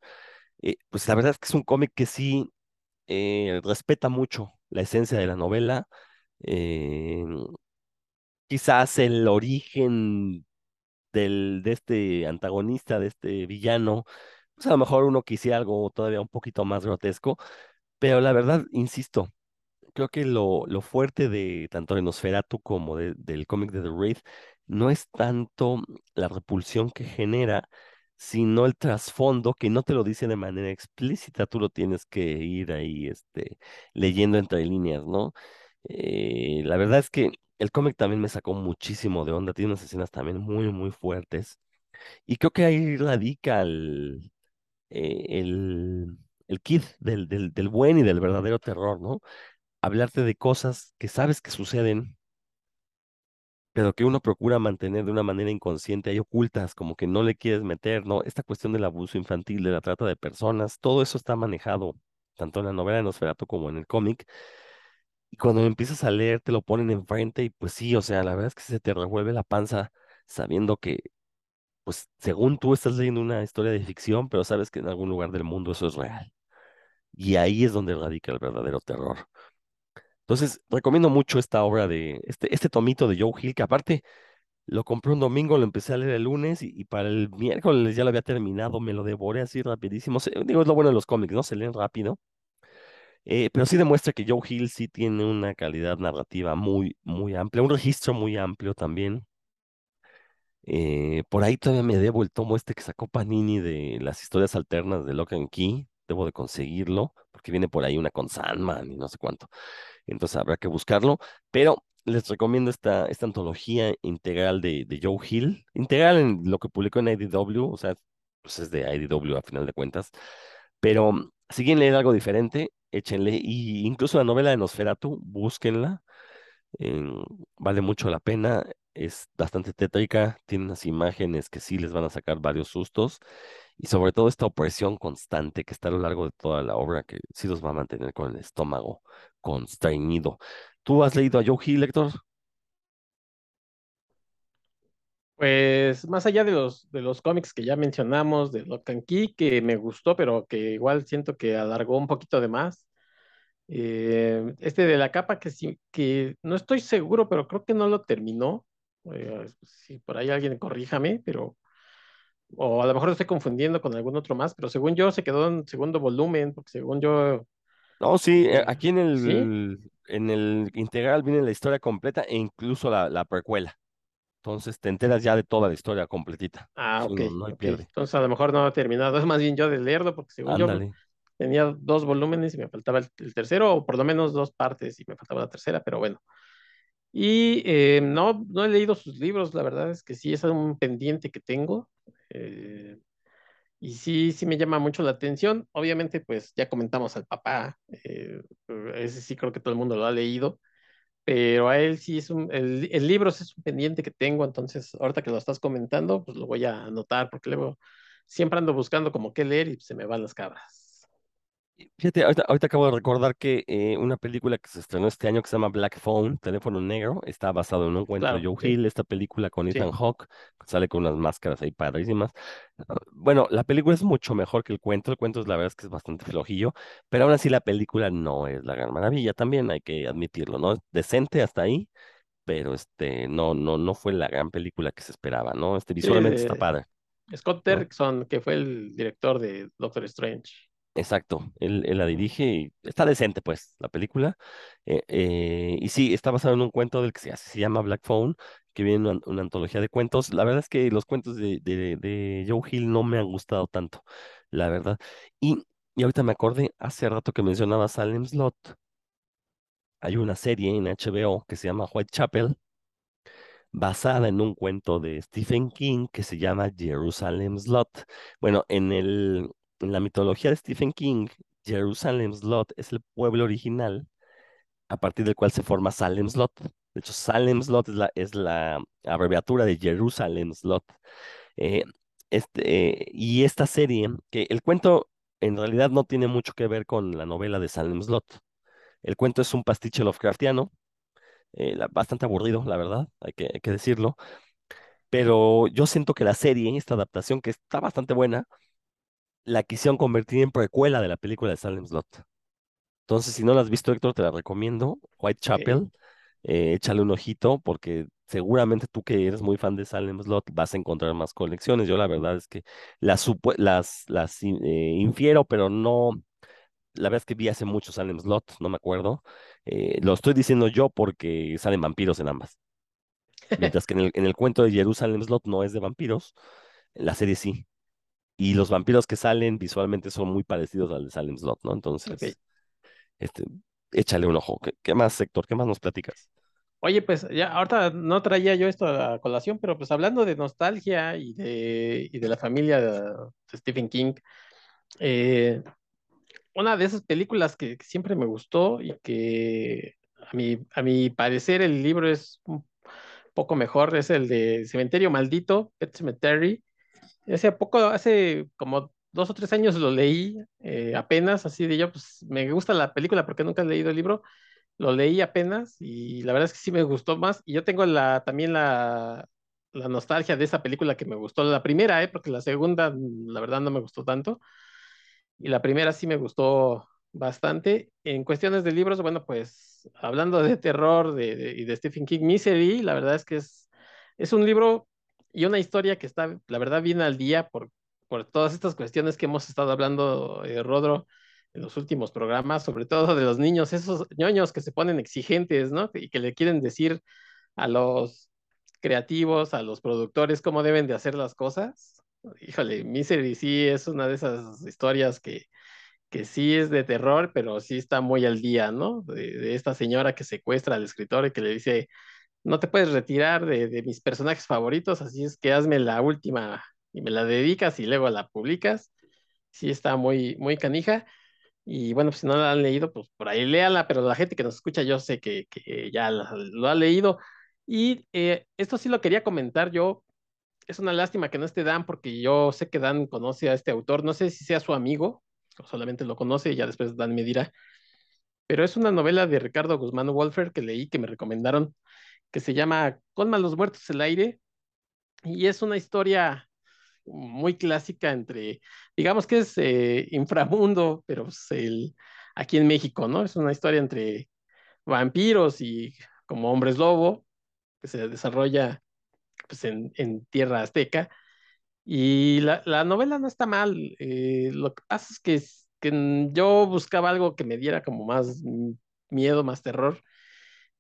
eh, pues la verdad es que es un cómic que sí respeta mucho la esencia de la novela. eh, quizás el origen del, de este antagonista, de este villano, pues a lo mejor uno quisiera algo todavía un poquito más grotesco, pero la verdad, insisto, creo que lo, lo fuerte de tanto de Nosferatu como de- del cómic de The Wraith no es tanto la repulsión que genera, sino el trasfondo que no te lo dice de manera explícita, tú lo tienes que ir ahí este, leyendo entre líneas, ¿no? Eh, la verdad es que el cómic también me sacó muchísimo de onda, tiene unas escenas también muy, muy fuertes, y creo que ahí radica el, eh, el, el kit del, del, del buen y del verdadero terror, ¿no? hablarte de cosas que sabes que suceden, pero que uno procura mantener de una manera inconsciente, ahí ocultas, como que no le quieres meter, ¿no? Esta cuestión del abuso infantil, de la trata de personas, todo eso está manejado tanto en la novela de Nosferatu como en el cómic. Y cuando empiezas a leer, te lo ponen enfrente y pues sí, o sea, la verdad es que se te revuelve la panza sabiendo que, pues, según tú estás leyendo una historia de ficción, pero sabes que en algún lugar del mundo eso es real. Y ahí es donde radica el verdadero terror. Entonces, recomiendo mucho esta obra de, este, este tomito de Joe Hill, que aparte lo compré un domingo, lo empecé a leer el lunes y, para el miércoles ya lo había terminado, me lo devoré así rapidísimo. Digo, es lo bueno de los cómics, ¿no? Se leen rápido, eh, pero sí demuestra que Joe Hill sí tiene una calidad narrativa muy, muy amplia, un registro muy amplio también. Eh, por ahí todavía me debo el tomo este que sacó Panini de las historias alternas de Lock and Key, debo de conseguirlo, porque viene por ahí una con Sandman y no sé cuánto. Entonces habrá que buscarlo, pero les recomiendo esta, esta antología integral de, Joe Hill, integral en lo que publicó en IDW, o sea, pues es de IDW a final de cuentas, pero si quieren leer algo diferente, échenle, y incluso la novela de Nosferatu, búsquenla, em, vale mucho la pena, es bastante tétrica, tiene unas imágenes que sí les van a sacar varios sustos, y sobre todo esta opresión constante que está a lo largo de toda la obra, que sí los va a mantener con el estómago constreñido. ¿Tú has leído a Joe Hill, Héctor? Pues más allá de los, de los cómics que ya mencionamos, de Lock and que me gustó, pero que igual siento que alargó un poquito de más. eh, este de la capa que sí, que no estoy seguro, pero creo que no lo terminó. Eh, si por ahí alguien corríjame, pero o a lo mejor lo estoy confundiendo con algún otro más, pero según yo se quedó en segundo volumen, porque según yo, No, sí, eh, eh, aquí en sí, el, en el integral viene la historia completa e incluso la, la precuela. Entonces te enteras ya de toda la historia completita. Ah, Sí, ok. no, no hay ok. pierde. Entonces a lo mejor no he terminado. Es más bien yo de leerlo, porque según yo Ándale. tenía dos volúmenes y me faltaba el, el tercero, o por lo menos dos partes y me faltaba la tercera, pero bueno. Y eh, no, no he leído sus libros, la verdad es que sí es un pendiente que tengo. eh, y sí, sí me llama mucho la atención. Obviamente, pues ya comentamos al papá, eh, ese sí creo que todo el mundo lo ha leído, pero a él sí es un, el, el libro es un pendiente que tengo, entonces ahorita que lo estás comentando, pues lo voy a anotar, porque luego siempre ando buscando como qué leer y se me van las cabras. Fíjate, ahorita, ahorita acabo de recordar que eh, una película que se estrenó este año que se llama Black Phone, Teléfono Negro, está basado en un cuento de Claro, Joe sí, Hill, esta película con sí. Ethan Hawke, sale con unas máscaras ahí padrísimas. Bueno, la película es mucho mejor que el cuento, el cuento es la verdad es que es bastante flojillo, pero aún así la película no es la gran maravilla, también hay que admitirlo, ¿no? Es decente hasta ahí, pero este, no, no, no fue la gran película que se esperaba, ¿no? Este, visualmente está de padre, Scott ¿no? Derrickson, que fue el director de Doctor Strange. Exacto, él, la dirige y está decente, pues, la película. Eh, eh, y sí, está basado en un cuento del que se, llama Black Phone, que viene una, una antología de cuentos. La verdad es que los cuentos de Joe Hill no me han gustado tanto, la verdad. Y, y ahorita me acordé, hace rato que mencionaba Salem Slot, hay una serie en HBO que se llama Whitechapel, basada en un cuento de Stephen King que se llama Jerusalem Slot. Bueno, en el, en la mitología de Stephen King, Jerusalem Slot es el pueblo original a partir del cual se forma Salem Slot. De hecho, Salem Slot es la, es la abreviatura de Jerusalem Slot. Eh, este, eh, y esta serie, que el cuento en realidad no tiene mucho que ver con la novela de Salem Slot. El cuento es un pastiche Lovecraftiano, eh, bastante aburrido, la verdad, hay que decirlo. Pero yo siento que la serie, esta adaptación que está bastante buena, la quisieron convertir en precuela de la película de Salem Slot. Entonces, si no la has visto, Héctor, te la recomiendo. Whitechapel, eh, échale un ojito porque seguramente tú que eres muy fan de Salem Slot vas a encontrar más colecciones. Yo la verdad es que las, las, las eh, infiero, pero no, la verdad es que vi hace mucho Salem Slot, no me acuerdo. Eh, lo estoy diciendo yo porque salen vampiros en ambas. Mientras que en el, en el cuento de Jerusalem Slot no es de vampiros, en la serie sí. Y los vampiros que salen visualmente son muy parecidos al de Salem Slot, ¿no? Entonces, este, échale un ojo. ¿Qué, qué más, Héctor? ¿Qué más nos platicas? Oye, pues ya ahorita no traía yo esto a colación, pero pues hablando de nostalgia y de, y de la familia de, de Stephen King, eh, una de esas películas que, que siempre me gustó y que a mi, a mi parecer el libro es un poco mejor es el de Cementerio Maldito, Pet Cemetery. Hace poco, hace como dos o tres años lo leí eh, apenas, así de yo, pues me gusta la película porque nunca he leído el libro lo leí apenas y la verdad es que sí me gustó más. Y yo tengo la, también la, la nostalgia de esa película que me gustó, la primera, ¿eh? porque la segunda, la verdad, no me gustó tanto. Y la primera sí me gustó bastante. En cuestiones de libros, bueno, pues hablando de terror de, de- y de Stephen King, Misery, la verdad es que es, es un libro y una historia que está, la verdad, bien al día por, por todas estas cuestiones que hemos estado hablando, eh, Rodro, en los últimos programas, sobre todo de los niños, esos ñoños que se ponen exigentes, ¿no? Y que le quieren decir a los creativos, a los productores, cómo deben de hacer las cosas. Híjole, Misery sí es una de esas historias que, que sí es de terror, pero sí está muy al día, ¿no? De, de esta señora que secuestra al escritor y que le dice, no te puedes retirar de, mis personajes favoritos, así es que hazme la última y me la dedicas y luego la publicas. Sí está muy, muy canija. Y bueno, pues si no la han leído, pues por ahí léala, pero la gente que nos escucha yo sé que, que ya lo ha leído. Y eh, esto sí lo quería comentar yo. Es una lástima que no esté Dan, porque yo sé que Dan conoce a este autor. No sé si sea su amigo, o solamente lo conoce, y ya después Dan me dirá. Pero es una novela de Ricardo Guzmán Wolfer que leí, que me recomendaron, que se llama Con malos muertos el aire. Y es una historia muy clásica entre, digamos que es eh, inframundo, pero pues, aquí en México, ¿no? Es una historia entre vampiros y como hombres lobo, que se desarrolla pues, en, en tierra azteca. Y la, la novela no está mal. eh, lo que pasa es que, que yo buscaba algo que me diera como más miedo, más terror.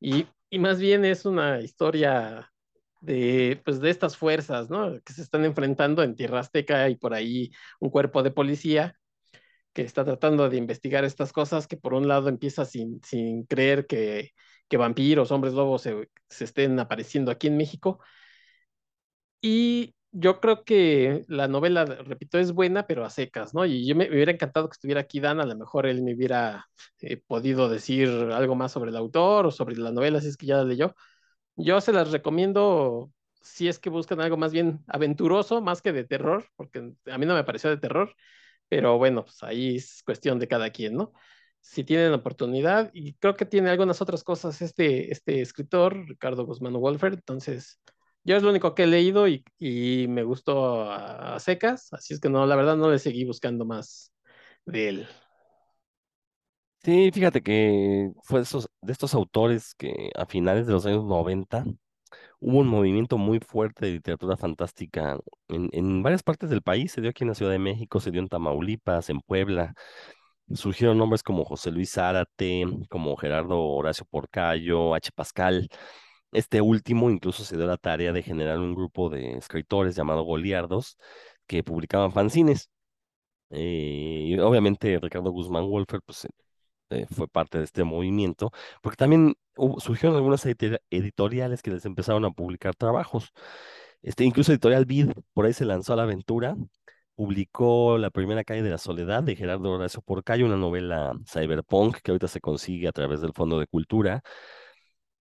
Y, y más bien es una historia de, pues, de estas fuerzas, ¿no? Que se están enfrentando en Tierra Azteca y por ahí un cuerpo de policía que está tratando de investigar estas cosas, que por un lado empieza sin, sin creer que, que vampiros, hombres lobos se, se estén apareciendo aquí en México. Y yo creo que la novela, repito, es buena, pero a secas, ¿no? Y yo me, me hubiera encantado que estuviera aquí Dan, a lo mejor él me hubiera eh, podido decir algo más sobre el autor o sobre la novela, si es que ya la leyó. Yo se las recomiendo si es que buscan algo más bien aventuroso, más que de terror, porque a mí no me pareció de terror, pero bueno, pues ahí es cuestión de cada quien, ¿no? Si tienen oportunidad, y creo que tiene algunas otras cosas este, este escritor, Ricardo Guzmán Wolfer, entonces yo es lo único que he leído y, y me gustó a, secas, así es que no, la verdad no le seguí buscando más de él. Sí, fíjate que fue de estos, de estos autores que a finales de los años 90 hubo un movimiento muy fuerte de literatura fantástica en, en varias partes del país. Se dio aquí en la Ciudad de México, se dio en Tamaulipas, en Puebla. Surgieron nombres como José Luis Zárate, como Gerardo Horacio Porcayo, H. Pascal. Este último incluso se dio la tarea de generar un grupo de escritores llamado Goliardos que publicaban fanzines. Eh, y obviamente Ricardo Guzmán Wolfer pues, eh, fue parte de este movimiento, porque también surgieron algunas editoriales que les empezaron a publicar trabajos. Este, incluso Editorial Vid, por ahí se lanzó a la aventura, publicó La primera calle de la soledad de Gerardo Horacio Porcayo, una novela cyberpunk que ahorita se consigue a través del Fondo de Cultura,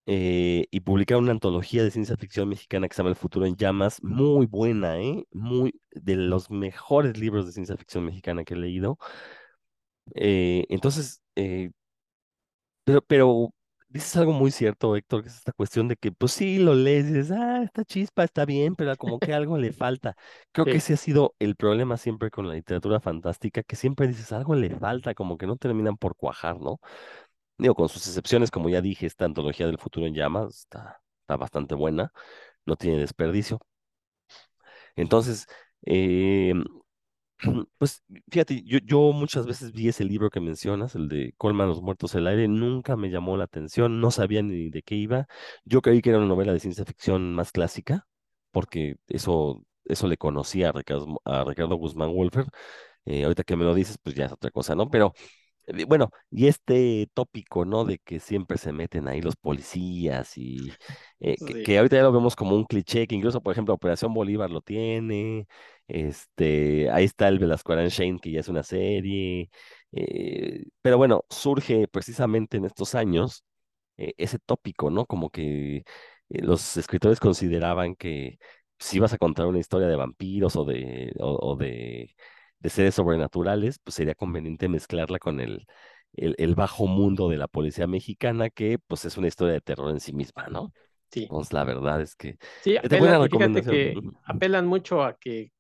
eh, y publicaron una antología de ciencia ficción mexicana que se llama El futuro en llamas, muy buena, ¿eh? Muy de los mejores libros de ciencia ficción mexicana que he leído. Eh, entonces, eh, pero, pero dices algo muy cierto, Héctor, que es esta cuestión de que, pues sí, lo lees y dices, ah, esta chispa está bien, pero como que algo le falta. Creo que Sí, ese ha sido el problema siempre con la literatura fantástica, que siempre dices, algo le falta, como que no terminan por cuajar, ¿no? Digo, con sus excepciones, como ya dije, esta antología del futuro en llamas está, está bastante buena, no tiene desperdicio. Entonces, eh, Pues fíjate, yo, yo muchas veces vi ese libro que mencionas, el de Colman los muertos el aire, nunca me llamó la atención, no sabía ni de qué iba. Yo creí que era una novela de ciencia ficción más clásica, porque eso, eso le conocía a Ricardo, a Ricardo Guzmán Wolfer. Eh, ahorita que me lo dices, pues ya es otra cosa, ¿no? Pero bueno, y este tópico, ¿no? De que siempre se meten ahí los policías y eh, que, sí, que ahorita ya lo vemos como un cliché, que incluso, por ejemplo, Operación Bolívar lo tiene, este, ahí está el Velasco Shane, que ya es una serie, eh, pero bueno, surge precisamente en estos años eh, ese tópico, ¿no? Como que los escritores consideraban que si ibas a contar una historia de vampiros o de, o, o de, de seres sobrenaturales, pues sería conveniente mezclarla con el, el, el bajo mundo de la policía mexicana, que pues es una historia de terror en sí misma, ¿no? sí. Entonces, la verdad es que Sí, apelan, fíjate que apelan mucho a que,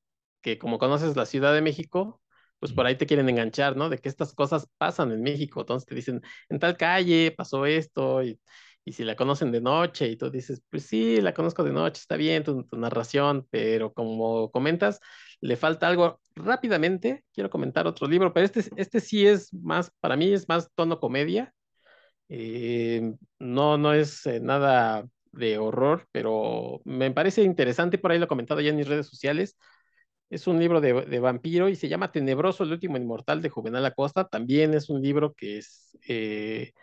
que como conoces la Ciudad de México, pues por ahí te quieren enganchar, ¿no? De que estas cosas pasan en México. Entonces te dicen, en tal calle pasó esto, y, y si la conocen de noche, y tú dices, pues sí, la conozco de noche, está bien tu, tu narración, pero como comentas, le falta algo. Rápidamente, quiero comentar otro libro, pero este, este sí es más, para mí es más tono comedia eh, no, no es eh, nada de horror, pero me parece interesante, por ahí lo he comentado ya en mis redes sociales. Es un libro de, vampiro y se llama Tenebroso, el último inmortal de Juvenal Acosta. También es un libro que es eh,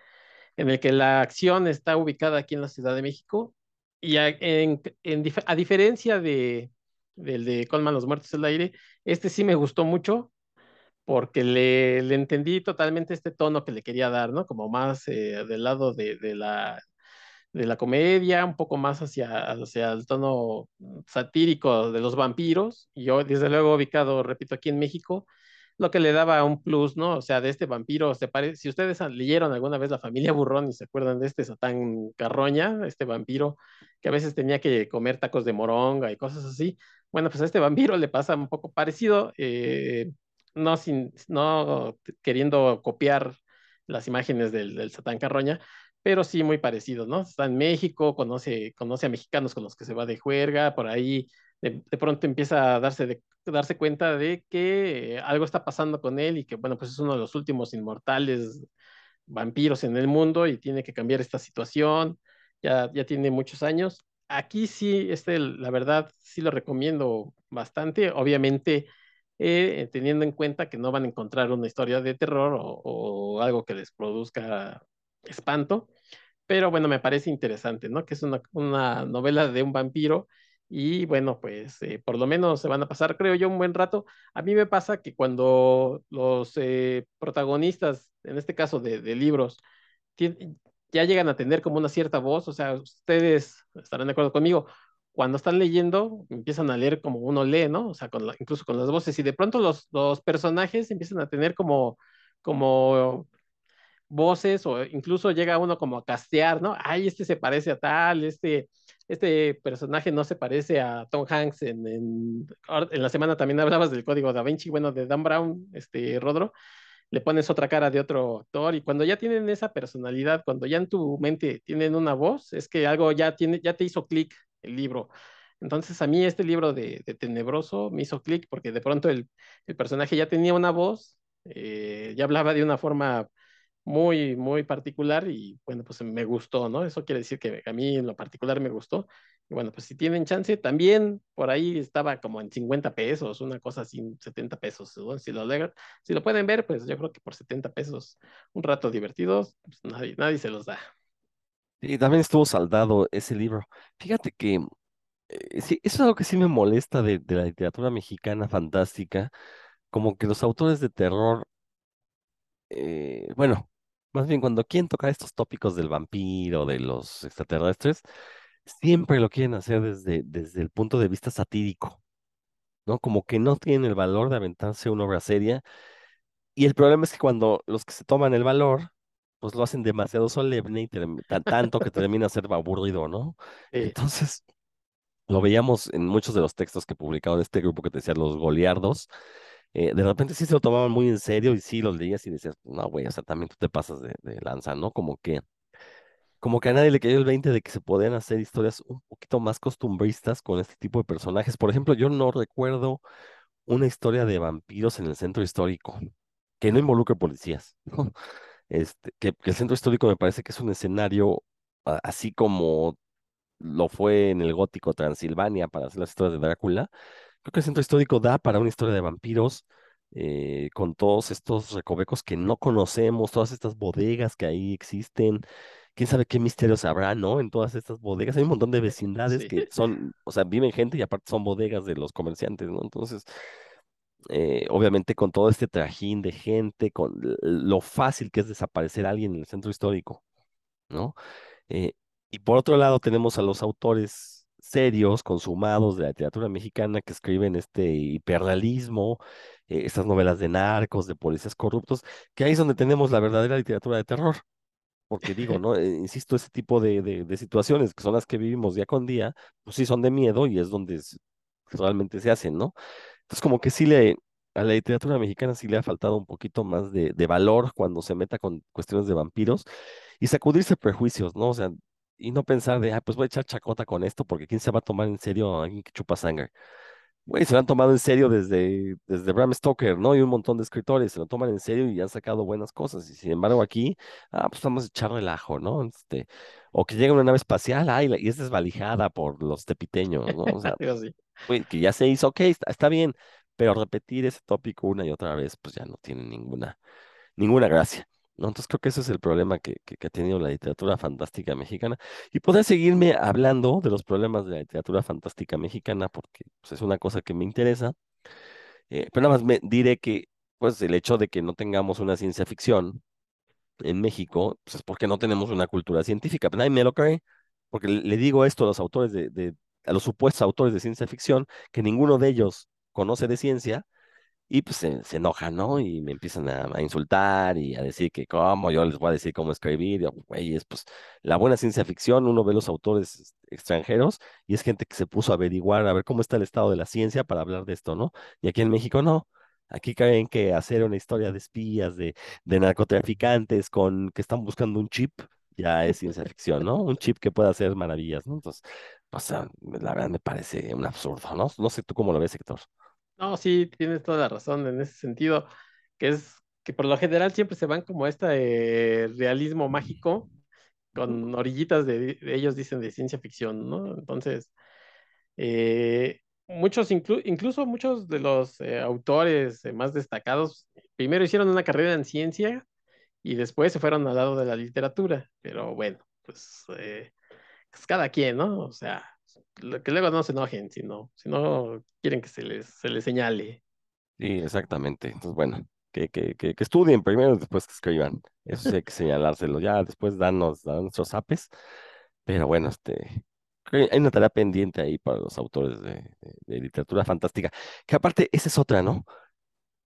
en el que la acción está ubicada aquí en la Ciudad de México. Y a, en, en a diferencia de, del de Colman los Muertos del Aire, este sí me gustó mucho porque le, le entendí totalmente este tono que le quería dar, ¿no? Como más eh, del lado de, de la, de la comedia, un poco más hacia, hacia el tono satírico de los vampiros. Y yo, desde luego, ubicado, repito, aquí en México, lo que le daba un plus, ¿no? O sea, de este vampiro, se pare... si ustedes leyeron alguna vez La familia Burrón y se acuerdan de este Satán Carroña, este vampiro que a veces tenía que comer tacos de moronga y cosas así, bueno, pues a este vampiro le pasa un poco parecido, eh, no, sin, no queriendo copiar las imágenes del, del Satán Carroña, pero sí muy parecido, ¿no? Está en México, conoce, conoce a mexicanos con los que se va de juerga, por ahí de, de pronto empieza a darse, de, darse cuenta de que algo está pasando con él y que, bueno, pues es uno de los últimos inmortales vampiros en el mundo y tiene que cambiar esta situación. Ya, ya tiene muchos años. Aquí sí, este, la verdad, sí lo recomiendo bastante. Obviamente, eh, teniendo en cuenta que no van a encontrar una historia de terror o, algo que les produzca espanto. Pero bueno, me parece interesante, ¿no? Que es una, novela de un vampiro y bueno, pues eh, por lo menos se van a pasar, creo yo, un buen rato. A mí me pasa que cuando los eh, protagonistas, en este caso de, de libros, tien- ya llegan a tener como una cierta voz, o sea, ustedes estarán de acuerdo conmigo, cuando están leyendo, empiezan a leer como uno lee, ¿no? O sea, con la- incluso con las voces, y de pronto los, los personajes empiezan a tener como, como voces o incluso llega uno como a castear, ¿no? Ay, este se parece a tal, este, este personaje no se parece a Tom Hanks en, en, en la semana también hablabas del código Da Vinci, bueno, de Dan Brown, este Rodro, le pones otra cara de otro actor y cuando ya tienen esa personalidad, cuando ya en tu mente tienen una voz, es que algo ya tiene, ya te hizo clic el libro. Entonces a mí este libro de, de Tenebroso me hizo clic porque de pronto el, el personaje ya tenía una voz, eh, ya hablaba de una forma muy, muy particular y bueno, pues me gustó, ¿no? Eso quiere decir que a mí en lo particular me gustó. Y bueno, pues si tienen chance, también por ahí estaba como en 50 pesos, una cosa así, 70 pesos. Si lo, si lo pueden ver, pues yo creo que por 70 pesos, un rato divertidos, pues nadie, nadie se los da. Y también estuvo saldado ese libro. Fíjate que eh, sí, eso es algo que sí me molesta de, de la literatura mexicana fantástica, como que los autores de terror, eh, bueno, más bien cuando quieren tocar estos tópicos del vampiro, de los extraterrestres, siempre lo quieren hacer desde, desde el punto de vista satírico, ¿no? Como que no tienen el valor de aventarse una obra seria. Y el problema es que cuando los que se toman el valor, pues lo hacen demasiado solemne y tanto que termina ser aburrido, ¿no? Eh, Entonces, lo veíamos en muchos de los textos que publicaron este grupo que te decía los goliardos. Eh, de repente sí se lo tomaban muy en serio y sí los leías y decías, no, güey, o sea, también tú te pasas de, lanza, ¿no? Como que como que a nadie le cayó el 20 de que se podían hacer historias un poquito más costumbristas con este tipo de personajes. Por ejemplo, yo no recuerdo una historia de vampiros en el centro histórico que no involucre policías, ¿no? Este, que, el centro histórico me parece que es un escenario así como lo fue en el gótico Transilvania para hacer las historias de Drácula. Creo que el centro histórico da para una historia de vampiros. eh, con todos estos recovecos que no conocemos, todas estas bodegas que ahí existen, quién sabe qué misterios habrá, ¿no? En todas estas bodegas. Hay un montón de vecindades sí, que son, o sea, viven gente y aparte son bodegas de los comerciantes, ¿no? Entonces, eh, obviamente con todo este trajín de gente, con lo fácil que es desaparecer a alguien en el centro histórico, ¿no? Eh, y por otro lado tenemos a los autores serios, consumados de la literatura mexicana que escriben este hiperrealismo, eh, estas novelas de narcos, de policías corruptos, que ahí es donde tenemos la verdadera literatura de terror porque digo, ¿no? Eh, insisto, ese tipo de, de, situaciones que son las que vivimos día con día, pues sí son de miedo y es donde realmente se hacen, ¿no? Entonces, como que sí le, a la literatura mexicana sí le ha faltado un poquito más de, de valor cuando se meta con cuestiones de vampiros y sacudirse prejuicios, ¿no? O sea, y no pensar de, ah, pues voy a echar chacota con esto porque quién se va a tomar en serio a alguien que chupa sangre. Güey, se lo han tomado en serio desde, desde Bram Stoker, ¿no? Y un montón de escritores se lo toman en serio y han sacado buenas cosas. Y sin embargo, aquí, ah, pues vamos a echar relajo, ¿no? Este, o que llega una nave espacial, ay, la- y es desvalijada por los tepiteños, ¿no? O sea, güey, que ya se hizo, ok, está, está bien, pero repetir ese tópico una y otra vez, pues ya no tiene ninguna, ninguna gracia. Entonces creo que ese es el problema que, que, ha tenido la literatura fantástica mexicana. Y podría seguirme hablando de los problemas de la literatura fantástica mexicana, porque pues, es una cosa que me interesa, eh, pero nada más me diré que pues el hecho de que no tengamos una ciencia ficción en México, pues es porque no tenemos una cultura científica, pero nadie me lo cree, porque le digo esto a los autores de, de, a los supuestos autores de ciencia ficción, que ninguno de ellos conoce de ciencia, y pues se, se enojan, ¿no? Y me empiezan a, insultar y a decir que cómo, yo les voy a decir cómo escribir, y, güeyes, pues la buena ciencia ficción, uno ve los autores extranjeros y es gente que se puso a averiguar, a ver cómo está el estado de la ciencia para hablar de esto, ¿no? Y aquí en México no. Aquí creen que hacer una historia de espías, de, de narcotraficantes con que están buscando un chip, ya es ciencia ficción, ¿no? Un chip que pueda hacer maravillas, ¿no? Entonces, o sea, la verdad me parece un absurdo, ¿no? No sé tú cómo lo ves, Héctor. No, sí, tienes toda la razón en ese sentido, que es que por lo general siempre se van como este eh, realismo mágico con orillitas de, ellos dicen de ciencia ficción, ¿no? Entonces, eh, muchos, incluso muchos de los eh, autores más destacados, primero hicieron una carrera en ciencia y después se fueron al lado de la literatura, pero bueno, pues, pues cada quien, ¿no? O sea, que luego no se enojen, sino, si quieren que se les, se les señale. Sí, exactamente. Entonces, bueno, que, que, que, estudien primero después que escriban. Eso sí hay que señalárselo. Ya después danos, danos nuestros apes. Pero bueno, este, hay una tarea pendiente ahí para los autores de, literatura fantástica. Que aparte, esa es otra, ¿no?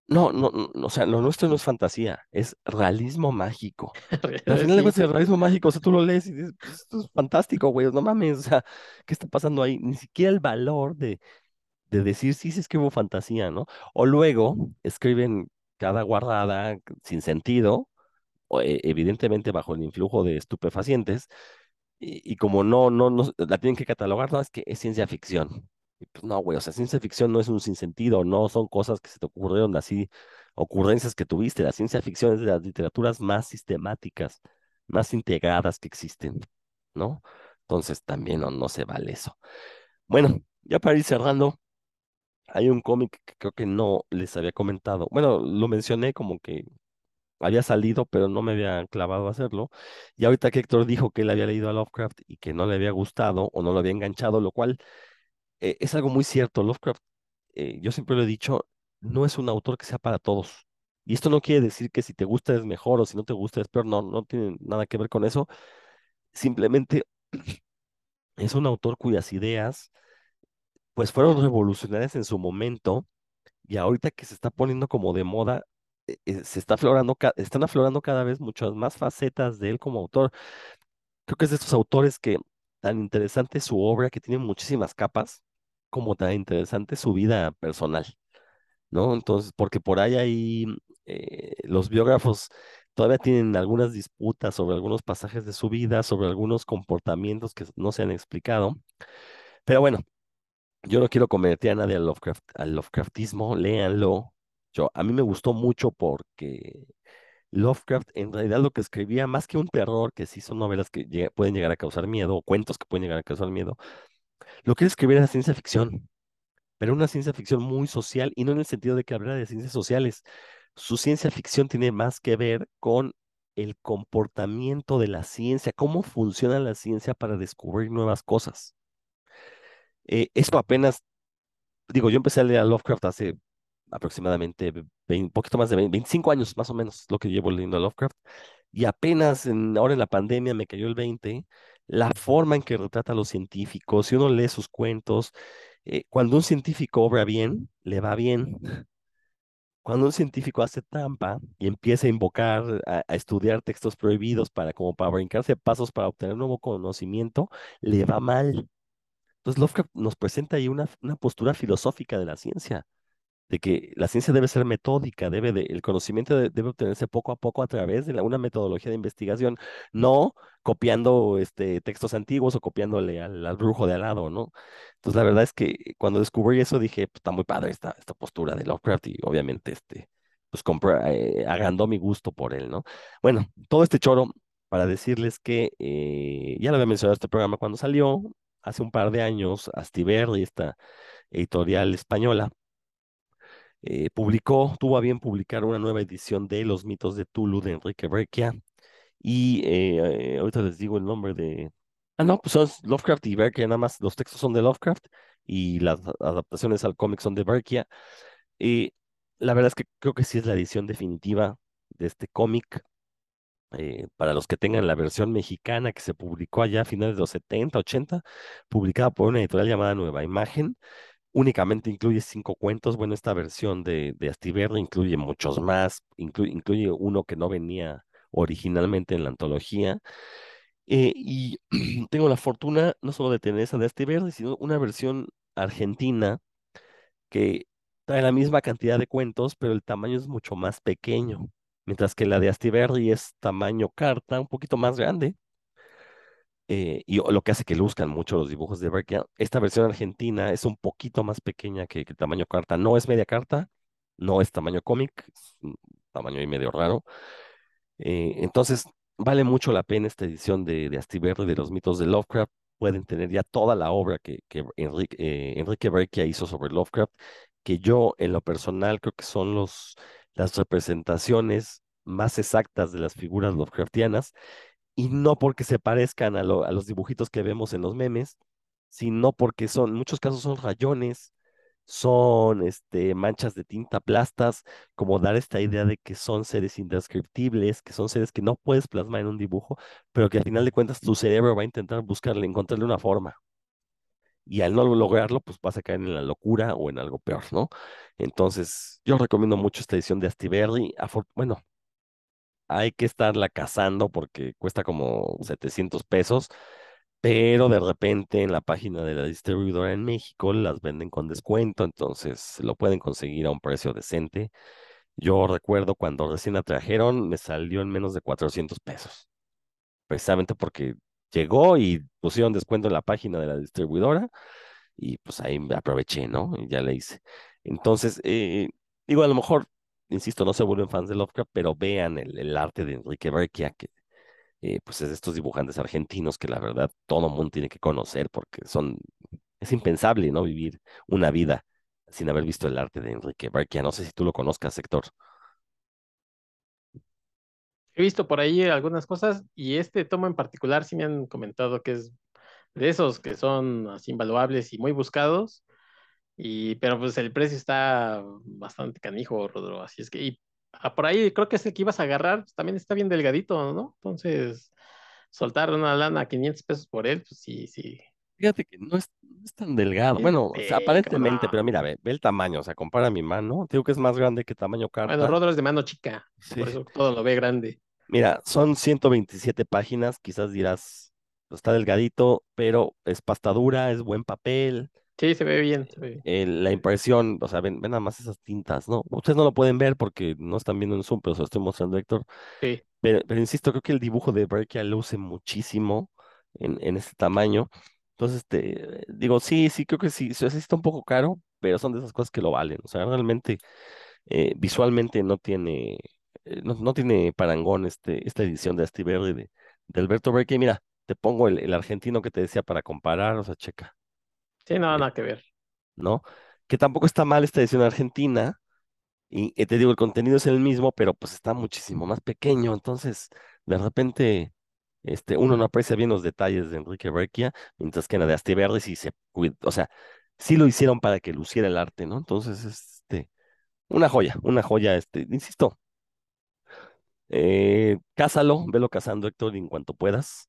No, no, no, o sea, lo nuestro no es fantasía, es realismo mágico. Al final de el realismo mágico, o sea, tú lo lees y dices, pues, esto es fantástico, güey, no mames, o sea, ¿qué está pasando ahí? Ni siquiera el valor de, de decir, sí, sí escribo fantasía, ¿no? O luego escriben cada guardada sin sentido, o, e, evidentemente bajo el influjo de estupefacientes, y, como no, no, no, la tienen que catalogar, no, es que es ciencia ficción. Pues no, güey, o sea, ciencia ficción no es un sinsentido, no son cosas que se te ocurrieron así, ocurrencias que tuviste. La ciencia ficción es de las literaturas más sistemáticas, más integradas que existen, ¿no? Entonces también no, no se vale eso. Bueno, ya para ir cerrando, hay un cómic que creo que no les había comentado. Bueno, lo mencioné como que había salido, pero no me había clavado a hacerlo. Y ahorita que Héctor dijo que él había leído a Lovecraft y que no le había gustado o no lo había enganchado, lo cual eh, es algo muy cierto. Lovecraft, eh, yo siempre lo he dicho, no es un autor que sea para todos. Y esto no quiere decir que si te gusta es mejor o si no te gusta es peor, no, no tiene nada que ver con eso. Simplemente es un autor cuyas ideas pues fueron revolucionarias en su momento y ahorita que se está poniendo como de moda, eh, se está aflorando, están aflorando cada vez muchas más facetas de él como autor. Creo que es de estos autores que tan interesante su obra, que tiene muchísimas capas, como tan interesante su vida personal, ¿no? Entonces, porque por ahí hay eh, los biógrafos todavía tienen algunas disputas sobre algunos pasajes de su vida, sobre algunos comportamientos que no se han explicado. Pero bueno, yo no quiero convertir a nadie al, Lovecraft, al Lovecraftismo, léanlo. Yo, a mí me gustó mucho porque Lovecraft en realidad lo que escribía, más que un terror, que sí son novelas que pueden llegar a causar miedo, o cuentos que pueden llegar a causar miedo, lo que él escribía era ciencia ficción, pero una ciencia ficción muy social y no en el sentido de que hablara de ciencias sociales. Su ciencia ficción tiene más que ver con el comportamiento de la ciencia, cómo funciona la ciencia para descubrir nuevas cosas. Eh, esto apenas, digo, yo empecé a leer a Lovecraft hace aproximadamente un poquito más de 25 años, más o menos, lo que llevo leyendo a Lovecraft, y apenas en, ahora en la pandemia me cayó el 20, la forma en que retrata a los científicos, si uno lee sus cuentos, eh, cuando un científico obra bien, le va bien. Cuando un científico hace trampa y empieza a invocar, a, a, estudiar textos prohibidos para como para brincarse pasos para obtener nuevo conocimiento, le va mal. Entonces Lovecraft nos presenta ahí una, una postura filosófica de la ciencia, de que la ciencia debe ser metódica, debe de, el conocimiento debe obtenerse poco a poco a través de una metodología de investigación, no copiando este, textos antiguos o copiándole al, brujo de al lado, ¿no? Entonces la verdad es que cuando descubrí eso dije, pues, está muy padre esta, esta postura de Lovecraft y obviamente este, pues eh, agrandó mi gusto por él, ¿no? Bueno, todo este choro para decirles que eh, ya lo había mencionado este programa cuando salió, hace un par de años, Astiberri, esta editorial española, eh, publicó, tuvo a bien publicar una nueva edición de Los mitos de Tulu de Enrique Berkia. Y eh, ahorita les digo el nombre de. Ah, no, pues son Lovecraft y Berkia, nada más los textos son de Lovecraft y las adaptaciones al cómic son de Berkia. Y la verdad es que creo que sí es la edición definitiva de este cómic. Eh, para los que tengan la versión mexicana que se publicó allá a finales de los 70, 80, publicada por una editorial llamada Nueva Imagen. Únicamente incluye cinco cuentos. Bueno, esta versión de, de Astiberri incluye muchos más, incluye uno que no venía originalmente en la antología. Eh, y tengo la fortuna no solo de tener esa de Astiberri, sino una versión argentina que trae la misma cantidad de cuentos, pero el tamaño es mucho más pequeño mientras que la de Astiberri es tamaño carta, un poquito más grande. Eh, y lo que hace que luzcan mucho los dibujos de Berkia. Esta versión argentina es un poquito más pequeña que, el tamaño carta. No es media carta, no es tamaño cómic, tamaño y medio raro. Eh, entonces, vale mucho la pena esta edición de, de Astiberri de los mitos de Lovecraft. Pueden tener ya toda la obra que, que Enrique, eh, hizo sobre Lovecraft, que yo en lo personal creo que son las representaciones más exactas de las figuras Lovecraftianas, y no porque se parezcan a, lo- a los dibujitos que vemos en los memes, sino porque son, en muchos casos son rayones, son este, manchas de tinta plastas, como dar esta idea de que son seres indescriptibles, que son seres que no puedes plasmar en un dibujo, pero que al final de cuentas tu cerebro va a intentar buscarle, encontrarle una forma. Y al no lograrlo, pues vas a caer en la locura o en algo peor, ¿no? Entonces, yo recomiendo mucho esta edición de Astiberri. Bueno, hay que estarla cazando porque cuesta como 700 pesos, pero de repente en la página de la distribuidora en México las venden con descuento, entonces lo pueden conseguir a un precio decente. Yo recuerdo cuando recién la trajeron, me salió en menos de 400 pesos, precisamente porque llegó y pusieron descuento en la página de la distribuidora y pues ahí aproveché, ¿no? Y ya le hice. Entonces, eh, digo, a lo mejor, insisto, no se vuelven fans de Lovecraft, pero vean el, arte de Enrique Berquia, que eh, pues es de estos dibujantes argentinos que la verdad todo mundo tiene que conocer porque son, es impensable, ¿no? Vivir una vida sin haber visto el arte de Enrique Berquia. No sé si tú lo conozcas, Héctor. He visto por ahí algunas cosas y este tomo en particular sí me han comentado que es de esos que son así invaluables y muy buscados. Y, pero pues el precio está bastante canijo, Rodro. Así es que, y ah, por ahí creo que es el que ibas a agarrar, pues, también está bien delgadito, ¿no? Entonces, soltar una lana a 500 pesos por él, pues sí, sí. Fíjate que no es, no es tan delgado. Bueno, o sea, aparentemente, no. pero mira, ve, ve el tamaño, o sea, compara mi mano, digo que es más grande que tamaño Bueno, carta. Rodro es de mano chica, Sí. por eso todo lo ve grande. Mira, son 127 páginas, quizás dirás, pues, está delgadito, pero es pasta dura, es buen papel, Sí, se ve bien, se ve bien. eh, la impresión, o sea, ven, ven nada más esas tintas, ¿no? Ustedes no lo pueden ver porque no están viendo en Zoom, pero se lo estoy mostrando, Héctor. Sí. Pero, pero insisto, creo que el dibujo de Berkia luce muchísimo en, en este tamaño. Entonces, te, digo, sí, sí, creo que sí, sí está un poco caro, pero son de esas cosas que lo valen. O sea, realmente eh, visualmente no tiene, eh, no, no tiene parangón este, esta edición de Astiberri de, de Alberto Berkia. Mira, te pongo el, el argentino que te decía para comparar, o sea, checa, Sí, no, eh, nada que ver. ¿no? Que tampoco está mal esta edición argentina, y eh, te digo, el contenido es el mismo, pero pues está muchísimo más pequeño, entonces de repente este, uno no aprecia bien los detalles de Enrique Berquia, mientras que en la de Astiberri sí se cuida, o sea, sí lo hicieron para que luciera el arte, ¿no? Entonces, este, una joya, una joya, este, insisto, eh, cásalo, velo cazando, Héctor, en cuanto puedas,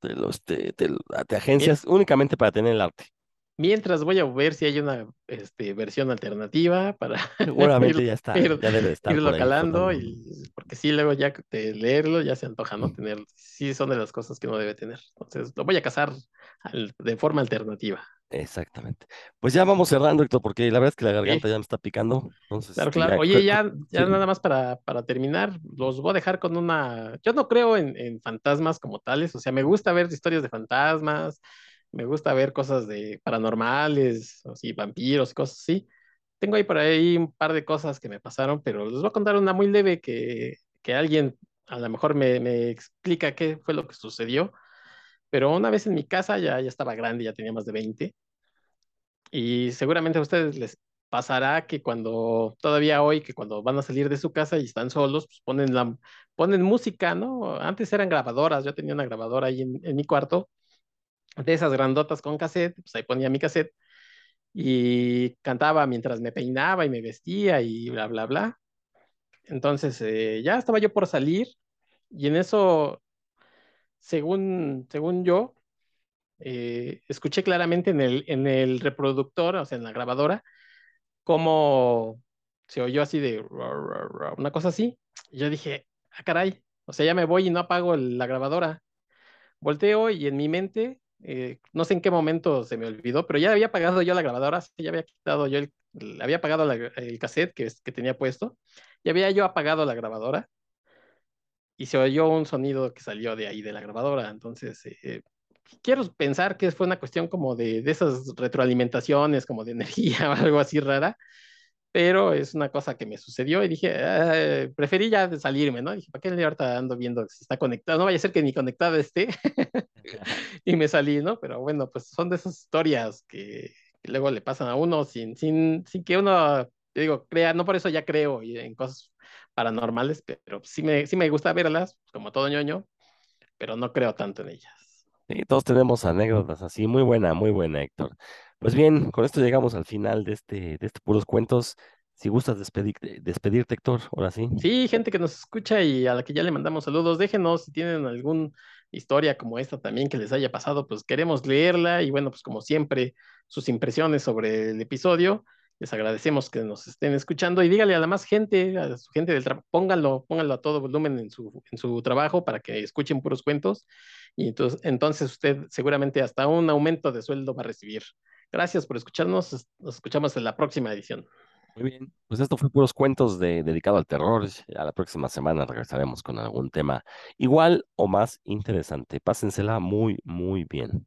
te, lo, este, te, Mien- agencias únicamente para tener el arte. Mientras voy a ver si hay una este, versión alternativa para ir- Seguramente ya está, ir- ya debe de estar irlo calando, y, porque sí, luego ya de leerlo ya se antoja, ¿no? Tener, sí son de las cosas que uno debe tener. Entonces, lo voy a cazar al- de forma alternativa. Exactamente. Pues ya vamos cerrando, Héctor, porque la verdad es que la garganta ya me está picando. Entonces, claro, este, claro. ya, Oye, ya, cu- ya sí, nada más para, para terminar, los voy a dejar con una... Yo no creo en, en fantasmas como tales, o sea, me gusta ver historias de fantasmas, me gusta ver cosas de paranormales, o sí, vampiros cosas así. Tengo ahí por ahí un par de cosas que me pasaron, pero les voy a contar una muy leve que, que alguien a lo mejor me, me explica qué fue lo que sucedió. Pero una vez en mi casa, ya, ya estaba grande, ya tenía más de 20, y seguramente a ustedes les pasará que cuando, todavía hoy, que cuando van a salir de su casa y están solos, pues ponen, la, ponen música, ¿no? Antes eran grabadoras, yo tenía una grabadora ahí en, en mi cuarto, de esas grandotas con cassette, pues ahí ponía mi cassette y cantaba mientras me peinaba y me vestía y bla, bla, bla. Entonces eh, ya estaba yo por salir y en eso, según, según yo, eh, escuché claramente en el, en el reproductor, o sea, en la grabadora, cómo se oyó así de una cosa así. Yo dije, ah, caray, o sea, ya me voy y no apago la grabadora. Volteo y en mi mente, eh, no sé en qué momento se me olvidó, pero ya había apagado yo la grabadora, ya había quitado yo el, había apagado la- el cassette que, que tenía puesto, ya había yo apagado la grabadora y se oyó un sonido que salió de ahí de la grabadora. Entonces, eh, quiero pensar que fue una cuestión como de, de esas retroalimentaciones, como de energía o algo así rara. Pero es una cosa que me sucedió y dije, "Ah, preferí ya salirme, ¿no? Dije, ¿para qué le ahorita ando viendo si está conectado? No vaya a ser que ni conectado esté. y me salí, ¿no? Pero bueno, pues son de esas historias que, que luego le pasan a uno sin, sin, sin que uno, te digo, crea, no por eso ya creo en cosas paranormales, pero sí me, sí me gusta verlas, como todo ñoño, pero no creo tanto en ellas. Sí, todos tenemos anécdotas así, muy buena, muy buena, Héctor. Pues bien, con esto llegamos al final de este, de este puros cuentos. Si gustas despedirte, despedirte, Héctor, ahora sí. Sí, gente que nos escucha y a la que ya le mandamos saludos, déjenos si tienen alguna historia como esta también que les haya pasado, pues queremos leerla y bueno, pues como siempre, sus impresiones sobre el episodio. Les agradecemos que nos estén escuchando y dígale a la más gente, a su gente del trabajo, pónganlo, pónganlo a todo volumen en su, en su trabajo para que escuchen puros cuentos y entonces, entonces usted seguramente hasta un aumento de sueldo va a recibir. Gracias por escucharnos, nos escuchamos en la próxima edición. Muy bien, pues esto fue puros cuentos de, dedicado al terror. A la próxima semana regresaremos con algún tema igual o más interesante. Pásensela muy, muy bien.